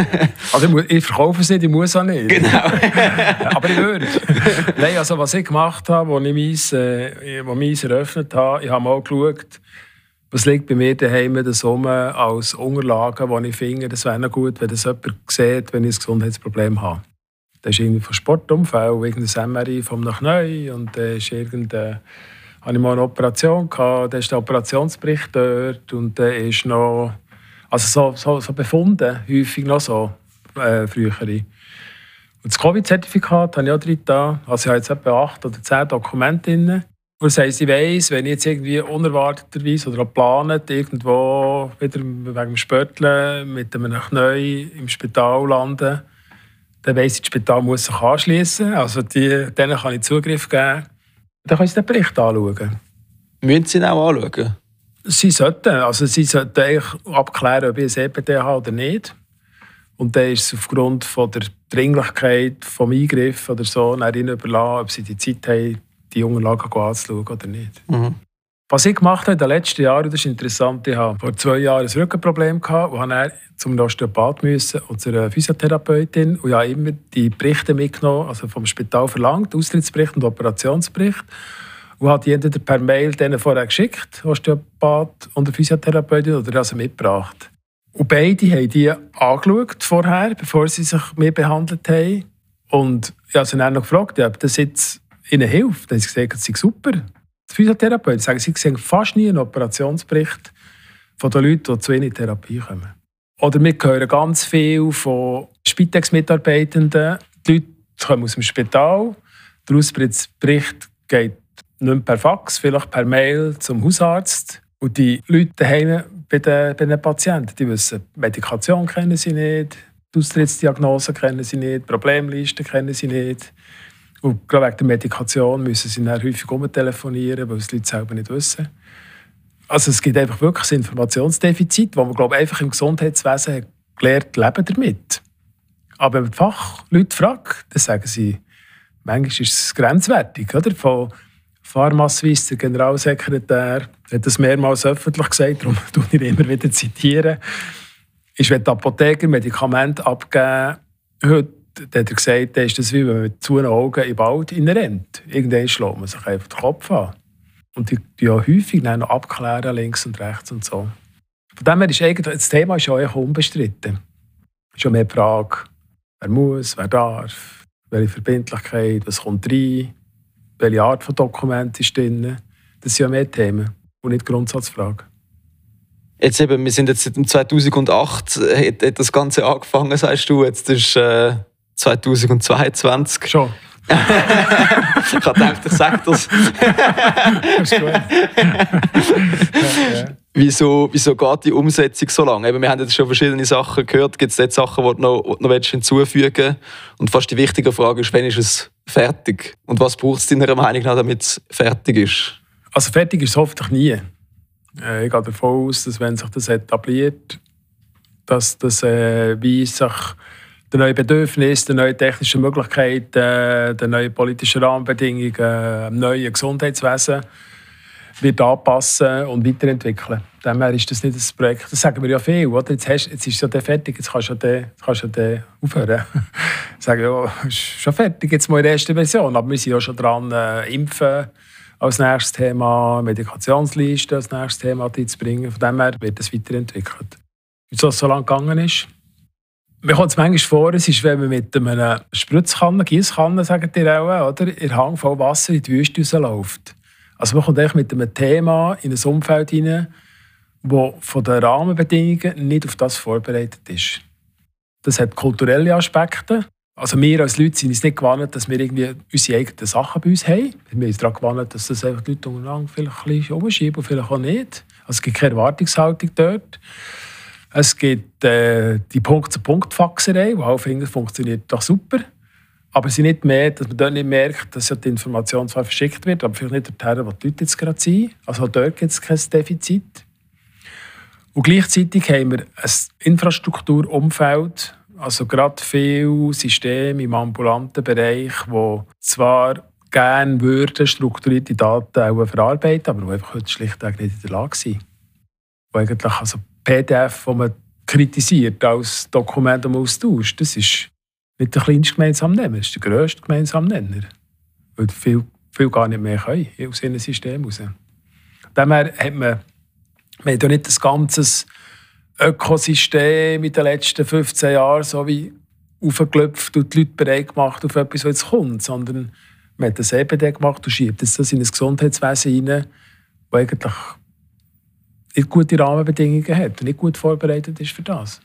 also ich, verkaufe es nicht, ich muss auch nicht. Genau. Aber ich würde. Nein, also was ich gemacht habe, als ich meins, äh, meins eröffnet habe, ich habe mal geschaut, was liegt bei mir daheim das rum als Unterlagen, die ich finde, das wäre gut, wenn das jemand sieht, wenn ich ein Gesundheitsproblem habe. Das ist irgendwie von Sportunfall, irgendein MRI vom nach neu und dann ist irgendeine habe ich mal eine Operation gehabt, dann ist der Operationsbericht dort und dann ist noch also so, so, so befunden, häufig noch so äh, frühere. Und das Covid-Zertifikat habe ich auch drin da. Also ich habe jetzt etwa acht oder zehn Dokumente drin. Das heisst, ich weiss, wenn ich jetzt irgendwie unerwarteterweise oder auch geplant irgendwo wieder wegen dem Spörteln mit einem Knie im Spital lande, dann weiss ich, das Spital muss sich anschließen. Also die, denen kann ich Zugriff geben. Dann können sie den Bericht anschauen. Müssen sie ihn auch anschauen? Sie sollten. Also sie sollten eigentlich abklären, ob ich ein EPD habe oder nicht. Und dann ist es aufgrund von der Dringlichkeit des Eingriffs oder so ihnen überlassen, ob sie die Zeit haben, die Unterlagen anzuschauen oder nicht. Mhm. Was ich gemacht habe in den letzten Jahren, das ist interessant, ich hatte vor zwei Jahren ein Rückenproblem gehabt und musste zum Osteopath müssen und zu einer Physiotherapeutin und ich habe immer die Berichte mitgenommen, also vom Spital verlangt, Austrittsbericht und Operationsbericht und die entweder per Mail denen vorher geschickt, Osteopath und der Physiotherapeutin, oder also mitgebracht. Und beide haben die angeschaut vorher, bevor sie sich mir behandelt haben. Und ich habe sie dann noch gefragt, ob das jetzt ihnen hilft. Dann haben sie gesagt, das sei super. Die Physiotherapeuten sagen, sie sehen fast nie einen Operationsbericht von den Leuten, die zu ihnen in Therapie kommen. Oder wir hören ganz viel von Spitex-Mitarbeitenden. Die Leute kommen aus dem Spital. Der Ausbericht geht nicht per Fax, vielleicht per Mail zum Hausarzt. Und die Leute daheim bei den, bei den Patienten, die wissen, Medikation kennen sie nicht, die Austrittsdiagnose kennen sie nicht, Problemlisten kennen sie nicht. Und wegen der Medikation müssen sie dann häufig umtelefonieren, weil es die Leute selber nicht wissen. Also es gibt einfach wirklich ein Informationsdefizit, wo man glaube ich, einfach im Gesundheitswesen gelernt leben damit. Aber wenn man die Fachleute fragt, dann sagen sie, manchmal ist es grenzwertig. Oder? Von Pharma-Suisse, der Generalsekretär, hat das mehrmals öffentlich gesagt, darum zitiere ich immer wieder. zitieren. Ist, wenn die Apotheker Medikamente abgeben, heute dann hat er gesagt, dann ist das wie wenn man mit zu Augen im Wald rennt. Irgendwann schlägt man sich einfach den Kopf an. Und die, die ja häufig dann noch abklären, links und rechts und so. Von dem her ist eigentlich, das Thema ist ja unbestritten. Es ist ja mehr die Frage, wer muss, wer darf, welche Verbindlichkeit, was kommt rein, welche Art von Dokument ist drin. Das sind ja mehr Themen und nicht Grundsatzfragen. Jetzt eben, wir sind jetzt seit 2008, hat, hat das Ganze angefangen, sagst du. Jetzt ist äh, 2022. Schon. ich habe gedacht, ich sage das. das ist gut. wieso, wieso geht die Umsetzung so lange? Eben, wir haben jetzt schon verschiedene Sachen gehört. Gibt es jetzt Sachen, die du noch, noch hinzufügen willst? Und fast die wichtige Frage ist, wann ist es fertig? Und was braucht es deiner Meinung nach, damit es fertig ist? Also fertig ist es hoffentlich nie. Äh, ich gehe davon aus, dass wenn sich das etabliert, dass das äh, wie sich den neuen Bedürfnissen, den neuen technischen Möglichkeiten, äh, den neuen politischen Rahmenbedingungen, dem äh, neuen Gesundheitswesen wird anpassen und weiterentwickeln. Daher ist das nicht das Projekt. Das sagen wir ja viel. Oder? Jetzt, hast, jetzt ist es ja fertig, jetzt kannst du ja, kannst du ja aufhören. sagen, ja, ist schon fertig, jetzt mal in der ersten Version. Aber wir sind ja schon dran, äh, Impfen als nächstes Thema, Medikationsliste als nächstes Thema einzubringen. Von dem her wird es weiterentwickelt. Wieso es so lange gegangen ist? Mir kommt es manchmal vor, es ist, wenn man mit einer Spritzkanne, Gießkanne, sagen die auch, oder, in Hang voll Wasser in die Wüste rausläuft. Also man kommt mit einem Thema in ein Umfeld hinein, das von den Rahmenbedingungen nicht auf das vorbereitet ist. Das hat kulturelle Aspekte. Also wir als Leute sind uns nicht gewohnt, dass wir irgendwie unsere eigenen Sachen bei uns haben. Wir sind uns daran gewohnt, dass das einfach die Leute untereinander vielleicht ein bisschen umschieben und vielleicht auch nicht. Also es gibt keine Erwartungshaltung dort. Es gibt äh, die Punkt-zu-Punkt-Faxerei, die auch finde, funktioniert doch super. Aber es ist nicht mehr, dass man dort nicht merkt, dass ja die Information zwar verschickt wird, aber vielleicht nicht dorthin, wo die Leute jetzt gerade sind. Also dort gibt es kein Defizit. Und gleichzeitig haben wir ein Infrastrukturumfeld, also gerade viele Systeme im ambulanten Bereich, die zwar gerne würden strukturierte Daten auch verarbeiten, aber die einfach heute schlichtweg nicht in der Lage sind. Wo eigentlich also PDF, das man kritisiert als Dokument am Austausch, das ist nicht der kleinste gemeinsame Nenner, das ist der grösste gemeinsame Nenner. Weil viel, viel gar nicht mehr können aus ihrem System heraus. Daher hat man, man hat ja nicht das ganze Ökosystem in den letzten 15 Jahren so wie aufgeklopft und die Leute bereit gemacht auf etwas, was jetzt kommt, sondern man hat das EPD gemacht und schiebt das in ein Gesundheitswesen rein, das eigentlich nicht gute Rahmenbedingungen hat und nicht gut vorbereitet ist für das.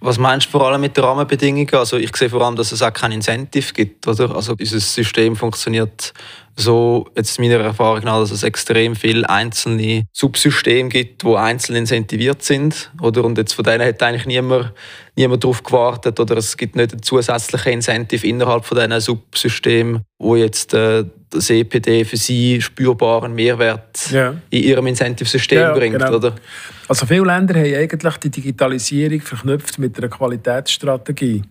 Was meinst du vor allem mit den Rahmenbedingungen? Also ich sehe vor allem, dass es auch kein Incentive gibt, oder? Also unser System funktioniert so, jetzt meiner Erfahrung nach, dass es extrem viele einzelne Subsysteme gibt, die einzeln incentiviert sind, oder? Und jetzt von denen hat eigentlich niemand, niemand darauf gewartet, oder es gibt nicht einen zusätzlichen Incentive innerhalb von diesen Subsystemen, wo jetzt äh, das EPD für sie spürbaren Mehrwert ja. in ihrem Incentive-System ja, bringt, genau. oder? Also viele Länder haben eigentlich die Digitalisierung verknüpft mit einer Qualitätsstrategie.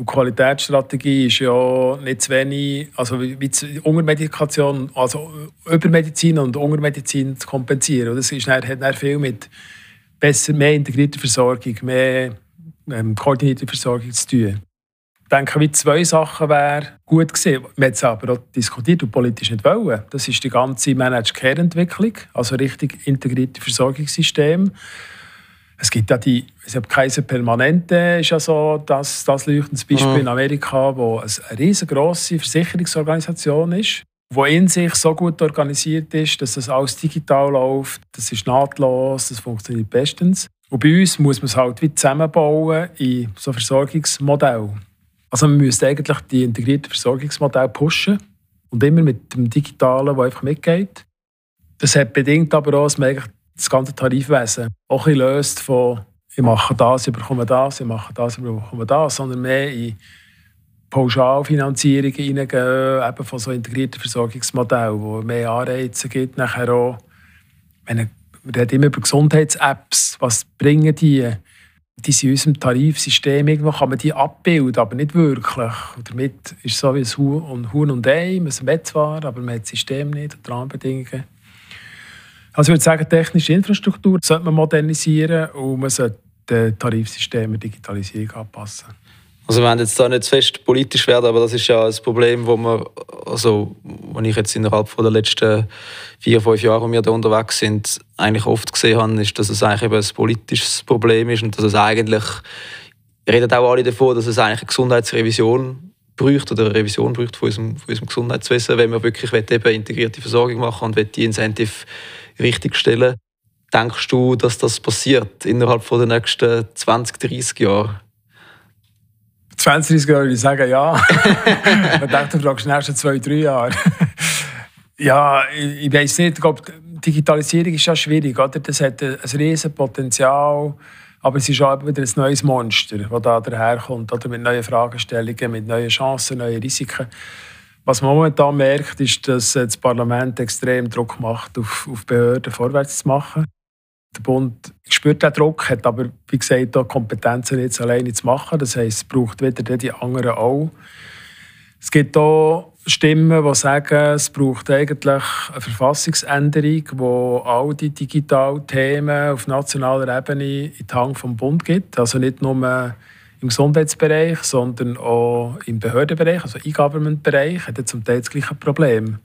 Und Qualitätsstrategie ist ja nicht zu wenig, also wie Untermedikation, also Übermedizin und Untermedizin zu kompensieren. Und das ist dann, hat dann viel mit besser, mehr integrierter Versorgung, mehr ähm, koordinierter Versorgung zu tun denke, wie zwei Sachen wären gut gewesen. Wir haben es aber auch diskutiert und politisch nicht wollen. Das ist die ganze Managed Care Entwicklung, also richtig integrierte Versorgungssystem. Es gibt ja die, ich habe Kaiser Permanente, ist ja so das, das leuchtendes Beispiel mhm. in Amerika, wo eine riesengroße Versicherungsorganisation ist, wo in sich so gut organisiert ist, dass das alles digital läuft, das ist nahtlos, das funktioniert bestens. Und bei uns muss man es halt wie zusammenbauen in so Versorgungsmodell. Also man müsste eigentlich die integrierte Versorgungsmodell pushen und immer mit dem Digitalen, das einfach mitgeht. Das hat bedingt aber auch, dass man das ganze Tarifwesen auch ein löst von ich mache das, ich bekomme das, ich mache das, ich bekomme das, sondern mehr in Pauschalfinanzierungen hineingehen, eben von so integrierten Versorgungsmodellen, wo mehr Anreize gibt, nachher auch, wir reden immer über Gesundheits-Apps, was bringen die? die sind in unserem Tarifsystem, irgendwo kann man die abbilden, aber nicht wirklich. Und damit ist es so wie ein Huhn und Ei, man will zwar, aber man hat das System nicht und die Rahmenbedingungen. Also ich würde sagen, technische Infrastruktur sollte man modernisieren und man sollte die Tarifsysteme Digitalisierung anpassen. Also wir wollen jetzt da nicht zu fest politisch werden, aber das ist ja ein Problem, wo wir, also, wo ich jetzt innerhalb von der letzten vier, fünf Jahre, wo wir da unterwegs sind, eigentlich oft gesehen habe, ist, dass es eigentlich eben ein politisches Problem ist und dass es eigentlich, reden auch alle davon, dass es eigentlich eine Gesundheitsrevision braucht oder eine Revision braucht von unserem, von unserem Gesundheitswesen, wenn wir wirklich eben integrierte Versorgung machen und die Incentive richtig stellen. Denkst du, dass das passiert innerhalb von den nächsten 20, 30 Jahren? 20, 30 Jahre würde ich sagen, ja. ich dachte, du fragst nächsten zwei, drei Jahren. ja, ich, ich weiß nicht, ich glaube, Digitalisierung ist ja schwierig. Oder? Das hat ein, riesiges Potenzial, aber es ist auch wieder ein neues Monster, das da daherkommt, oder? mit neuen Fragestellungen, mit neuen Chancen, neuen Risiken. Was man momentan merkt, ist, dass das Parlament extrem Druck macht, auf, auf Behörden vorwärts zu machen. Der Bund spürt den Druck, hat aber, wie gesagt, auch Kompetenzen jetzt alleine zu machen. Das heisst, es braucht wieder die anderen auch. Es gibt auch Stimmen, die sagen, es braucht eigentlich eine Verfassungsänderung, die all die digitalen Themen auf nationaler Ebene in die Hand vom Bund gibt. Also nicht nur im Gesundheitsbereich, sondern auch im Behördenbereich, also E-Government-Bereich, hat zum Teil das gleiche Problem.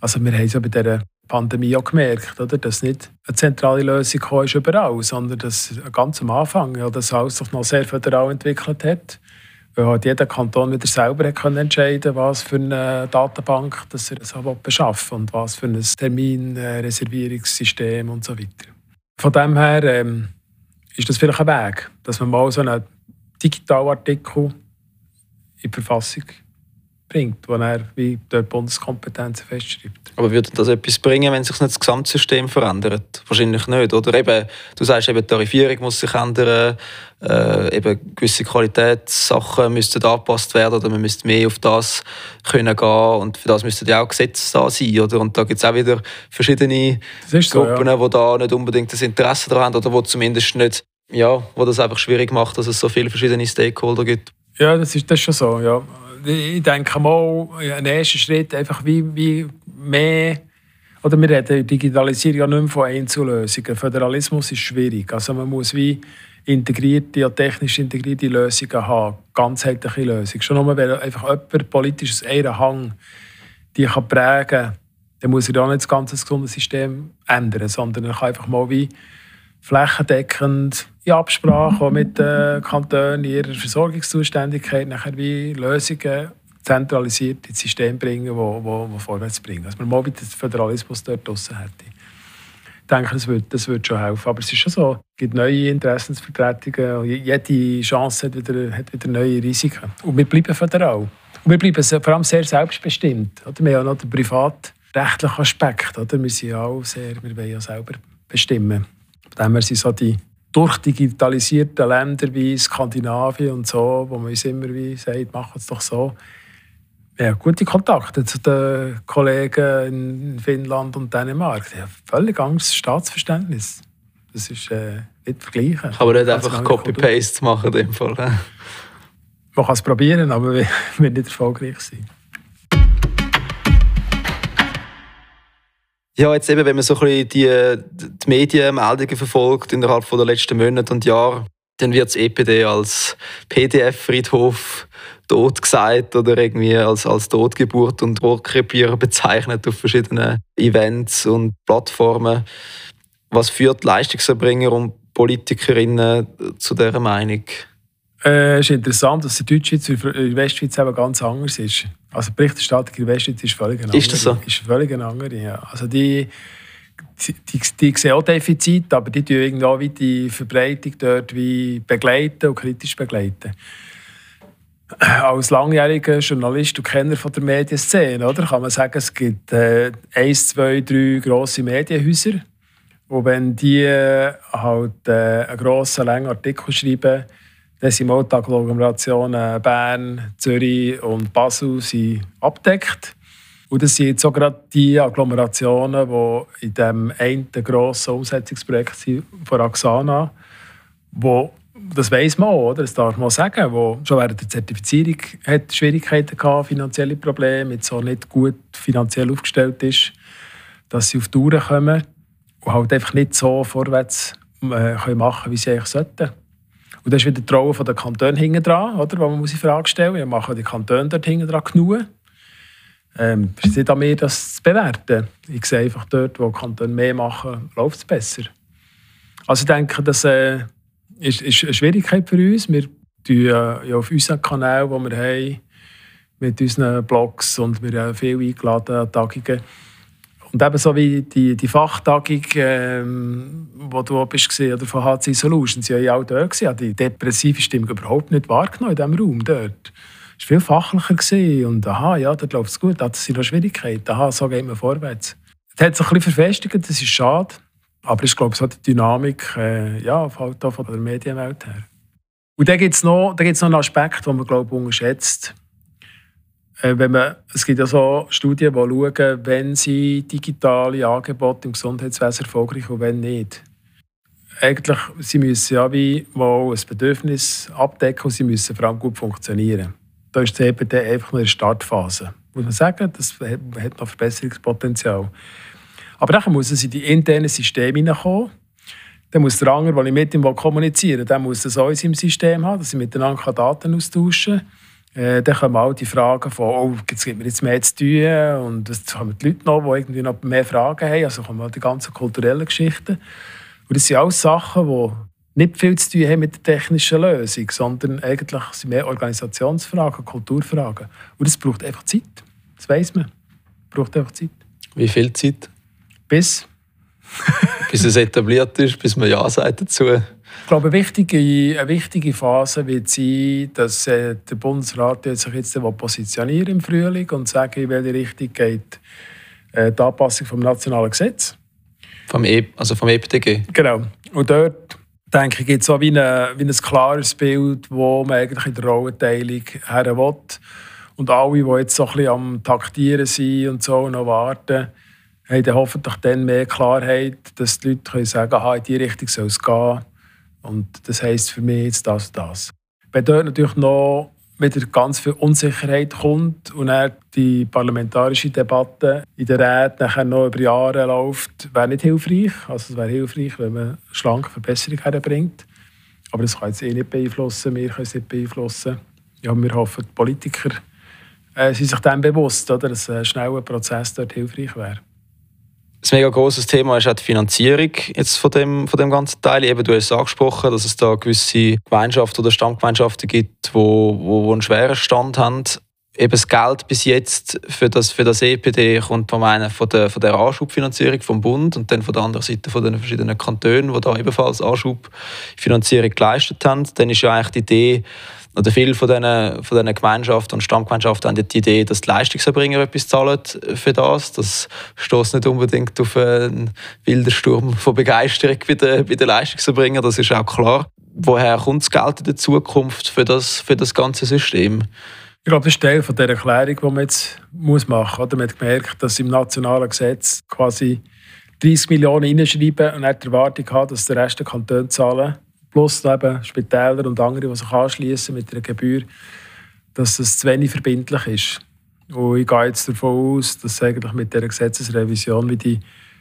Also wir haben es ja bei dieser Pandemie auch gemerkt, oder? dass nicht eine zentrale Lösung ist überall, sondern dass ganz am Anfang ja, das alles sich noch sehr föderal entwickelt hat. Weil halt jeder Kanton wieder selber können entscheiden was für eine Datenbank dass er so beschaffen und was für ein Terminreservierungssystem und so weiter. Von dem her ähm, ist das vielleicht ein Weg, dass man mal so einen Digitalartikel in die Verfassung bringt, wo er wie dort Bundeskompetenzen festschreibt. Aber würde das etwas bringen, wenn sich das Gesamtsystem verändert? Wahrscheinlich nicht, oder? Eben, du sagst, eben, die Tarifierung muss sich ändern, äh, eben gewisse Qualitätssachen müssten angepasst werden oder man müsste mehr auf das können gehen und für das müssten ja auch Gesetze da sein, oder? Und da gibt es auch wieder verschiedene Gruppen, so, ja. die da nicht unbedingt das Interesse daran haben oder wo zumindest nicht, ja, wo das einfach schwierig macht, dass es so viele verschiedene Stakeholder gibt. Ja, das ist, das ist schon so, ja ich denke mal, ein erster Schritt einfach wie, wie mehr oder wir reden Digitalisierung ja nicht mehr von Einzellösungen. Föderalismus ist schwierig. Also man muss wie integrierte, ja, technisch integrierte Lösungen haben, ganzheitliche Lösungen. Schon nur, wenn einfach jemand politisches Hang die kann prägen kann, dann muss er ja nicht das ganze gesunde System ändern, sondern er kann einfach mal wie flächendeckend in Absprache mit den Kantonen ihrer Versorgungszuständigkeit nachher wie Lösungen zentralisiert ins System bringen, wo, wo, wo vorwärts bringen. Dass man mal wieder den Föderalismus dort draussen hätte. Ich denke, das würde, das würde schon helfen. Aber es ist schon so, es gibt neue Interessensvertretungen. Jede Chance hat wieder, hat wieder neue Risiken. Und wir bleiben föderal. Und wir bleiben vor allem sehr selbstbestimmt. Wir haben ja noch den privatrechtlichen Aspekt. Wir sind auch sehr, wir wollen ja selber bestimmen. Von dem her sind so die durchdigitalisierten Länder wie Skandinavien und so, wo man uns immer wie sagt, machen es doch so. Ja, gute Kontakte zu den Kollegen in Finnland und Dänemark. Die haben völlig anderes Staatsverständnis. Das ist äh, nicht vergleichen. Aber nicht einfach Copy-Paste machen in dem Fall. Man kann es probieren, aber wir wird nicht erfolgreich sein. Ja, jetzt eben, wenn man so ein bisschen die, die Medienmeldungen verfolgt innerhalb der letzten Monate und Jahre, dann wird das EPD als PDF-Friedhof tot gesagt oder irgendwie als, als Totgeburt und Rohrkrepierer bezeichnet auf verschiedenen Events und Plattformen. Was führt Leistungserbringer und Politikerinnen zu dieser Meinung? Äh, es ist interessant, dass die Deutschschweiz in der Westschweiz eben ganz anders ist. Also die Berichterstattung in der Westschweiz ist völlig eine Ist das so? Ist völlig eine andere, ja. Also die, die, die, die sehen auch Defizite, aber die tun irgendwie wie die Verbreitung dort wie begleiten und kritisch begleiten. Als langjähriger Journalist und Kenner von der Medienszene oder, kann man sagen, es gibt äh, eins, zwei, drei grosse Medienhäuser. Und wenn die äh, halt äh, einen grossen, langen Artikel schreiben, dann sind die Agglomerationen Bern, Zürich und Basel sind abdeckt. Und das sind jetzt auch gerade die Agglomerationen, die in dem einen grossen Umsetzungsprojekt sind von Axana, wo das weiß man auch, oder? das darf man sagen, wo schon während der Zertifizierung hat Schwierigkeiten gehabt, finanzielle Probleme, jetzt so nicht gut finanziell aufgestellt ist, dass sie auf die Touren kommen und halt einfach nicht so vorwärts äh, können machen wie sie eigentlich sollten. Und das ist wieder die Rolle der Kantone hinten dran, oder? wo man muss die Frage stellen muss. Machen die Kantone dort hinten dran genug? Ähm, es ist nicht an mir, das zu bewerten. Ich sehe einfach dort, wo die Kantone mehr machen, läuft es besser. Also ich denke, das äh, ist, ist eine Schwierigkeit für uns. Wir tun äh, ja auf unseren Kanal, den wir haben, mit unseren Blogs und wir haben viel eingeladen an Tagungen und ebenso wie die, die Fachtagung, ähm, wo du bist, oder von HC Solutions, ja ich auch dort gewesen, die depressive Stimmung überhaupt nicht wahrgenommen in diesem Raum dort. Es war viel fachlicher gewesen. und aha, ja, dort läuft es gut, das sind noch Schwierigkeiten, aha, so geht man vorwärts. Es hat sich ein bisschen verfestigt, das ist schade, aber ich glaube, so die Dynamik äh, ja, fällt auch von der Medienwelt her. Und dann gibt es noch, noch einen Aspekt, den man glaube ich, unterschätzt. Äh, wenn man, es gibt ja so Studien, die schauen, wenn sie digitale Angebote im Gesundheitswesen erfolgreich und wenn nicht. Eigentlich, sie müssen ja wie mal ein Bedürfnis abdecken und sie müssen vor allem gut funktionieren. Da ist das EPD einfach nur in der Startphase. Muss man sagen, das hat noch Verbesserungspotenzial. Aber dann muss es in die internen Systeme hineinkommen. dann muss der andere, der ich mit ihm kommunizieren will, der muss das auch in seinem System haben, dass ich miteinander Daten austauschen kann. Äh, dann kommen all die Fragen von, oh, jetzt gibt mir jetzt mehr zu tun und es kommen die Leute noch, die irgendwie noch mehr Fragen haben, also kommen all die ganzen kulturellen Geschichten. Und das sind alles Sachen, die nicht viel zu tun haben mit der technischen Lösung, sondern eigentlich sind mehr Organisationsfragen, Kulturfragen. Und das braucht einfach Zeit. Das weiß man. Das braucht einfach Zeit. Wie viel Zeit? Bis? bis es etabliert ist, bis man Ja sagt dazu. Ich glaube, eine wichtige, eine wichtige Phase wird sein, dass äh, der Bundesrat sich jetzt positionieren im Frühling und sagen, in welche Richtung geht äh, die Anpassung vom nationalen Gesetz. Vom e also vom EPDG? Genau. Und dort denke ich, gibt es auch wie, eine, wie ein klares Bild, wo man eigentlich in der Rollenteilung her will. Und alle, die jetzt so ein bisschen am Taktieren sind und so noch warten, haben dann hoffentlich dann mehr Klarheit, dass die Leute können sagen können, in diese Richtung soll es gehen. Und das heisst für mich jetzt das und das. Wenn dort natürlich noch wieder ganz viel Unsicherheit kommt und dann die parlamentarische Debatte in der Räten nachher noch über Jahre läuft, wäre nicht hilfreich. Also es wäre hilfreich, wenn man schlanke Verbesserungen herbringt. Aber das kann jetzt eh nicht beeinflussen, wir können es nicht beeinflussen. Ja, wir hoffen, die Politiker äh, sind sich dem bewusst, oder, dass ein schneller Prozess dort hilfreich wäre. Ein mega großes Thema ist auch die Finanzierung jetzt von dem, von dem ganzen Teil. Eben, du hast es angesprochen, dass es da gewisse Gemeinschaften oder Stammgemeinschaften gibt, wo, wo, wo einen schweren Stand haben. Eben das Geld bis jetzt für das, für das EPD kommt vom einen von der, von der Anschubfinanzierung vom Bund und dann von der anderen Seite von den verschiedenen Kantonen, die da ebenfalls Anschubfinanzierung geleistet haben. Dann ist ja eigentlich die Idee, oder viele von diesen, von diesen Gemeinschaften und Stammgemeinschaften haben die Idee, dass die Leistungserbringer etwas zahlen für das. Das stößt nicht unbedingt auf einen wilden Sturm von Begeisterung bei den, bei den Leistungserbringern, das ist auch klar. Woher kommt das Geld in der Zukunft für das, für das ganze System? Ich glaube, das ist Teil von der Erklärung, die man jetzt muss machen muss. Man hat gemerkt, dass im nationalen Gesetz quasi 30 Millionen reinschreiben und nicht die Erwartung hat, dass der Rest der Kantone zahlen plus eben Spitäler und andere, die sich anschließen mit einer Gebühr, dass es zu wenig verbindlich ist. Und ich gehe jetzt davon aus, dass eigentlich mit dieser Gesetzesrevision wie die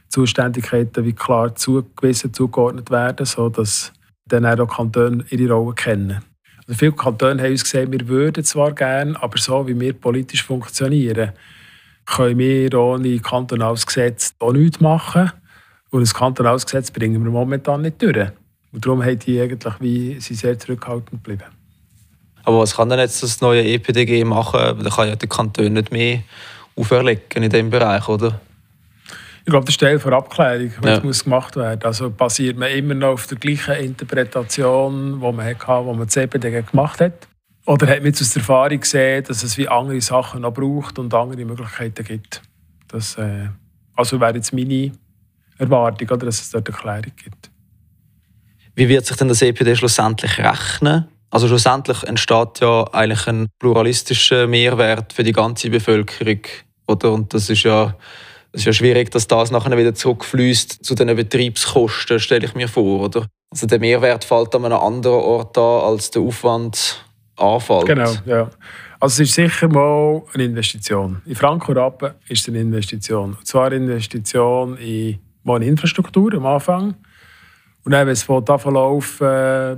Zuständigkeiten wie klar zugewiesen, zugeordnet werden, sodass dann auch Kantone ihre Rolle kennen. Also viele Kantone haben uns gesagt, wir würden zwar gerne, aber so wie wir politisch funktionieren, können wir ohne kantonales Gesetz auch nichts machen. Und ein kantonales Gesetz bringen wir momentan nicht durch. Und darum haben die eigentlich wie, sie sehr zurückhaltend geblieben. Aber was kann denn jetzt das neue EPDG machen? Da kann ja der Kanton nicht mehr auferlegen in diesem Bereich, oder? Ich glaube, das ist Teil der Abklärung, was ja. muss gemacht werden. Also basiert man immer noch auf der gleichen Interpretation, die man hatte, die man das EPDG gemacht hat? Oder hat man jetzt aus der Erfahrung gesehen, dass es wie andere Sachen noch braucht und andere Möglichkeiten gibt? Das äh, also wäre jetzt meine Erwartung, oder, dass es dort eine Erklärung gibt. Wie wird sich denn das EPD schlussendlich rechnen? Also schlussendlich entsteht ja eigentlich ein pluralistischer Mehrwert für die ganze Bevölkerung. Oder? Und das ist ja, das ist ja schwierig, dass das nachher wieder zurückfließt zu den Betriebskosten, stelle ich mir vor. Oder? Also der Mehrwert fällt an einem anderen Ort an, als der Aufwand anfällt. Genau, ja. Also es ist sicher mal eine Investition. In Franken ist es eine Investition. Und zwar eine Investition in mal Infrastruktur am Anfang und dann, wenn es davon läuft, äh,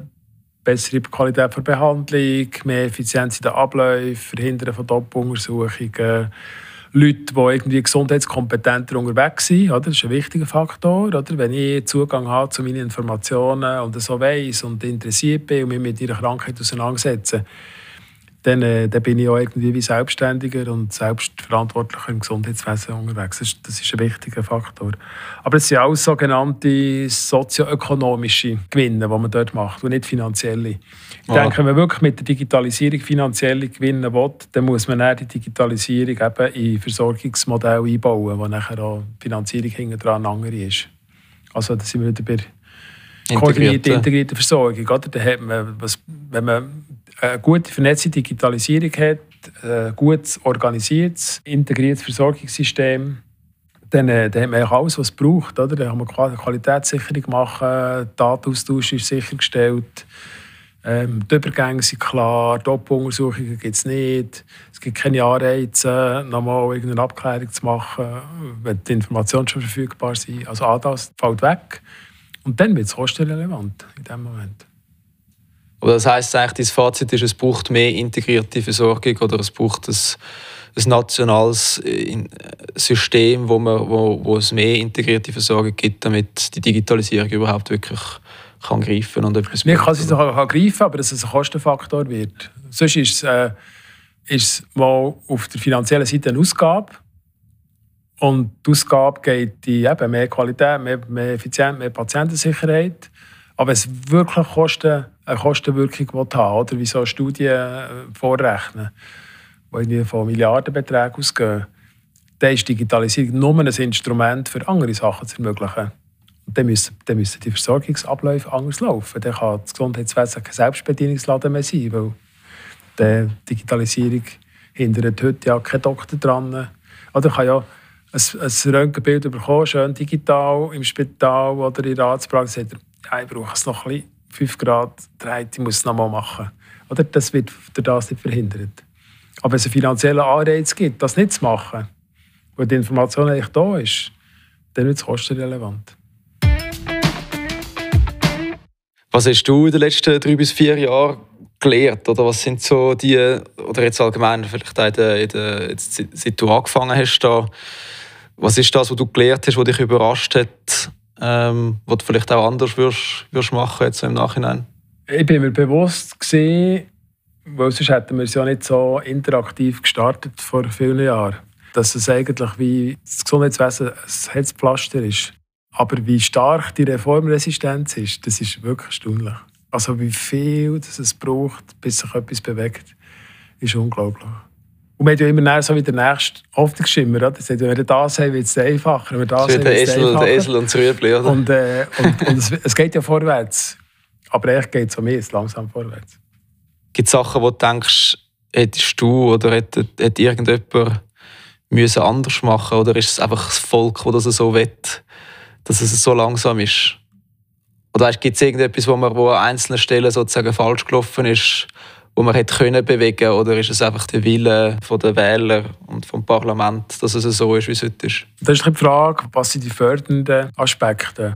bessere Qualität der Behandlung, mehr Effizienz in den Abläufen, Verhindern von Doppeluntersuchungen, Leute, die irgendwie gesundheitskompetenter unterwegs sind, oder? das ist ein wichtiger Faktor. Oder? Wenn ich Zugang habe zu meinen Informationen und so weiss und interessiert bin und mich mit ihrer Krankheit auseinandersetze, dann, äh, dann bin ich auch irgendwie wie selbstständiger und selbstverantwortlicher im Gesundheitswesen unterwegs. Das ist, das ist ein wichtiger Faktor. Aber es sind auch sogenannte sozioökonomische Gewinne, die man dort macht, und nicht finanzielle. Ich ah. denke, wenn man wirklich mit der Digitalisierung finanzielle Gewinne will, dann muss man dann die Digitalisierung eben in Versorgungsmodelle einbauen, wo nachher auch die Finanzierung hinten dran andere ist. Also da sind wir wieder bei koordinierter integrierter Versorgung. Oder? Da hat man, was, wenn man eine gute vernetzte Digitalisierung hat, ein gut organisiertes, integriertes Versorgungssystem, dann, äh, dann hat man alles, was es braucht. Oder? Dann haben wir Qualitätssicherung machen, Datenaustausch ist sichergestellt, ähm, die Übergänge sind klar, Doppeluntersuchungen gibt es nicht. Es gibt keine Anreize, nochmal irgendeine Abklärung zu machen, wenn die Informationen schon verfügbar sind. Also all das fällt weg. Und dann wird es kostenrelevant in dem Moment. Aber das heisst eigentlich, dein Fazit ist, es braucht mehr integrierte Versorgung oder es braucht ein, ein nationales äh, System, wo, man, wo, wo es mehr integrierte Versorgung gibt, damit die Digitalisierung überhaupt wirklich kann greifen und etwas Mir kann sie doch greifen, aber dass es ein Kostenfaktor wird. Sonst ist es, äh, ist es mal auf der finanziellen Seite eine Ausgabe und die Ausgabe geht in eben mehr Qualität, mehr, mehr Effizienz, mehr Patientensicherheit. Aber es wirklich Kosten, eine Kostenwirkung haben oder wie so Studien äh, vorrechnen, die von Milliardenbeträgen ausgehen, dann ist Digitalisierung nur ein Instrument für andere Sachen zu ermöglichen. Und dann müssen, dann müssen die Versorgungsabläufe anders laufen. Dann kann das Gesundheitswesen kein Selbstbedienungsladen mehr sein, weil die Digitalisierung hindert heute ja kein Doktor dran. Oder kann ja ein, ein Röntgenbild bekommen, schön digital im Spital oder in der Arztpraxis, ja, ich brauche es noch ein bisschen, 5 Grad dreht, ich muss es noch mal machen. Oder das wird durch das nicht verhindert. Aber wenn es einen finanziellen Anreiz gibt, das nicht zu machen, wo die Information eigentlich da ist, dann wird es kostenrelevant. Was hast du in den letzten drei bis vier Jahren gelernt? Oder was sind so die, oder jetzt allgemein, vielleicht auch in der, in der, jetzt, seit du angefangen hast, da, was ist das, was du gelernt hast, was dich überrascht hat, ähm, was du vielleicht auch anders würdest, würdest machen jetzt im Nachhinein? Ich bin mir bewusst gesehen, weil sonst hätten wir es ja nicht so interaktiv gestartet vor vielen Jahren, dass es eigentlich wie das Gesundheitswesen ein Herzpflaster ist. Aber wie stark die Reformresistenz ist, das ist wirklich erstaunlich. Also wie viel das es braucht, bis sich etwas bewegt, ist unglaublich. Und wir haben ja immer so wie der nächste Hoffnungsschimmer. Oder? Das heißt, wenn wir das haben, wird es einfacher. Wenn wir das haben, der, Esel, der Esel und das Rüebli. Oder? Und, äh, und, und es, es, geht ja vorwärts. Aber eigentlich geht es um mehr, langsam vorwärts. Gibt es Sachen, wo du denkst, hättest du oder hätte, hätte irgendjemand müssen anders machen Oder ist es einfach das Volk, das so will, dass es so langsam ist? Oder gibt es irgendetwas, wo, man, wo an einzelnen Stellen sozusagen falsch gelaufen ist wo man hätte können bewegen oder ist es einfach der Wille der Wähler und vom Parlament, dass es so ist, wie es heute ist? Das ist die Frage, was sind die fördernden Aspekte?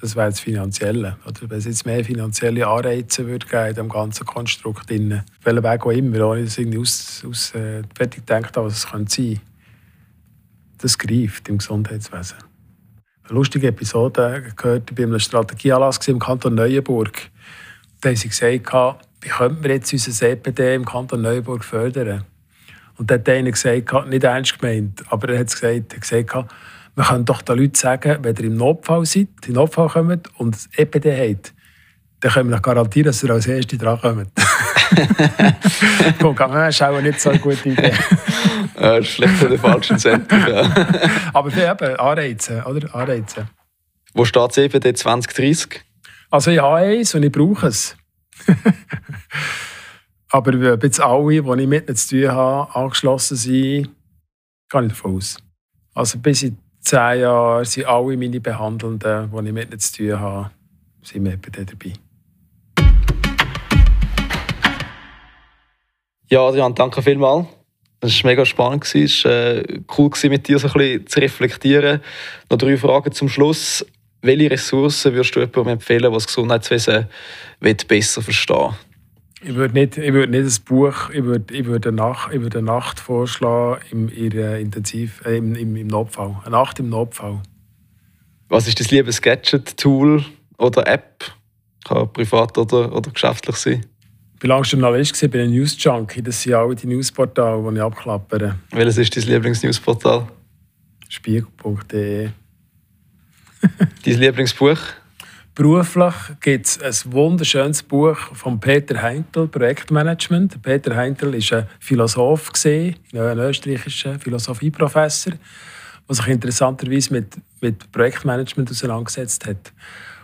Das wäre das Finanzielle. Oder wenn es jetzt mehr finanzielle Anreize würde geben in dem ganzen Konstrukt, drin, welchen Weg auch immer, ohne dass ich aus, aus äh, fertig gedacht habe, was es könnte sein das greift im Gesundheitswesen. Eine lustige Episode gehört bei einem Strategieanlass im Kanton Neuenburg. Da haben sie gesagt, wie könnte man jetzt unser CPD im Kanton Neuburg fördern? Und da hat einer gesagt, nicht ernst gemeint, aber er hat gesagt, er gesagt wir können doch den Leuten sagen, wenn ihr im Notfall seid, in Notfall kommt und das EPD habt, dann können wir noch garantieren, dass ihr als Erste dran kommt. Guck, das ist auch nicht so eine gute Idee. ja, das ist schlecht für den falschen Center. Ja. Aber für eben Anreize, oder? Anreize. Wo steht das EPD 2030? Also ich habe eins und ich brauche es. Aber ob jetzt alle, die ich mit zu tun habe, angeschlossen sind, gehe ich davon aus. Also bis in zehn Jahren sind alle meine Behandelnden, die ich mit zu tun habe, sind mit dabei. Ja, Adrian, danke vielmals. Es war mega spannend. Es war äh, cool, mit dir so ein bisschen zu reflektieren. Noch drei Fragen zum Schluss. Welche Ressourcen würdest du jemandem empfehlen, der das Gesundheitswesen besser verstehen ich würde nicht, ich würde nicht ein Buch, ich würde, ich würde, eine, Nacht, ich würde eine Nacht vorschlagen im, Intensiv, äh, im, im, im Notfall. Eine Nacht im Notfall. Was ist dein liebes Gadget, Tool oder App? Kann privat oder, oder geschäftlich sein? Ich war lange Journalist, ich bin ein News-Junkie. Das sind alle die Newsportale, die ich abklappere. Welches ist dein Lieblings-Newsportal? Spiegel.de Dein Lieblingsbuch? Beruflich gibt es ein wunderschönes Buch von Peter Heintel, Projektmanagement. Peter Heintel war ein Philosoph, ein österreichischer Philosophieprofessor, der sich interessanterweise mit, mit Projektmanagement auseinandergesetzt hat.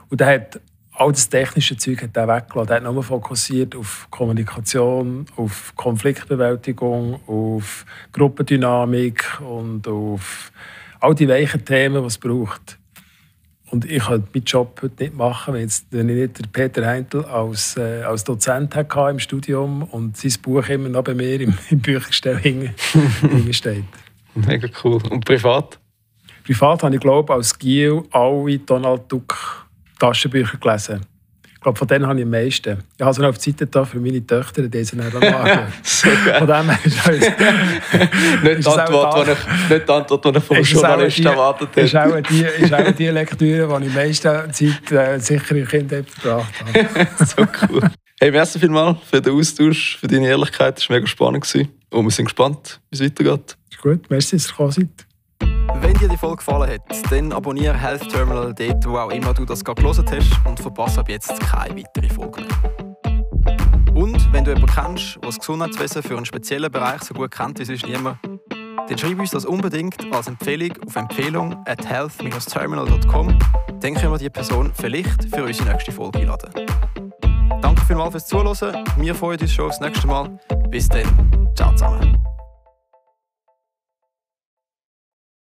Und er hat all das technische Zeug hat er weggelassen. Er hat nur fokussiert auf Kommunikation, auf Konfliktbewältigung, auf Gruppendynamik und auf all die weichen Themen, die es braucht. Und ich könnte meinen Job heute nicht machen, wenn, ich nicht Peter Heintel als, äh, als Dozent hatte im Studium und sein Buch immer noch bei mir im, im Büchergestell steht. Mega cool. Und privat? Privat habe ich, glaube als Giel alle Donald Duck Taschenbücher gelesen. Glaube, von denen habe ich am meisten. Ich habe noch auf die Seite da für meine Töchter, die sind dann geil. Von dem her ist es... nicht, die Antwort, ich, nicht die Antwort, die ich vom Journalisten erwartet hätte. Ist auch die, ist auch die Lektüre, die ich die meiste Zeit äh, sicher in Kindheit verbracht habe. so cool. Hey, merci vielmals für den Austausch, für deine Ehrlichkeit. Das war mega spannend. Und wir sind gespannt, wie es weitergeht. Ist gut, merci, dass ihr gekommen seid. Wenn dir die Folge gefallen hat, dann abonniere Health Terminal dort, wo auch immer du das gerade gelesen hast und verpasse ab jetzt keine weitere Folge mehr. Und wenn du jemanden kennst, der das Gesundheitswesen für einen speziellen Bereich so gut kennt wie sonst niemand, dann schreib uns das unbedingt als Empfehlung auf empfehlung at health-terminal.com. Dann können wir die Person vielleicht für unsere nächste Folge einladen. Danke vielmals fürs Zuhören. Wir freuen uns schon aufs nächste Mal. Bis dann. Ciao zusammen.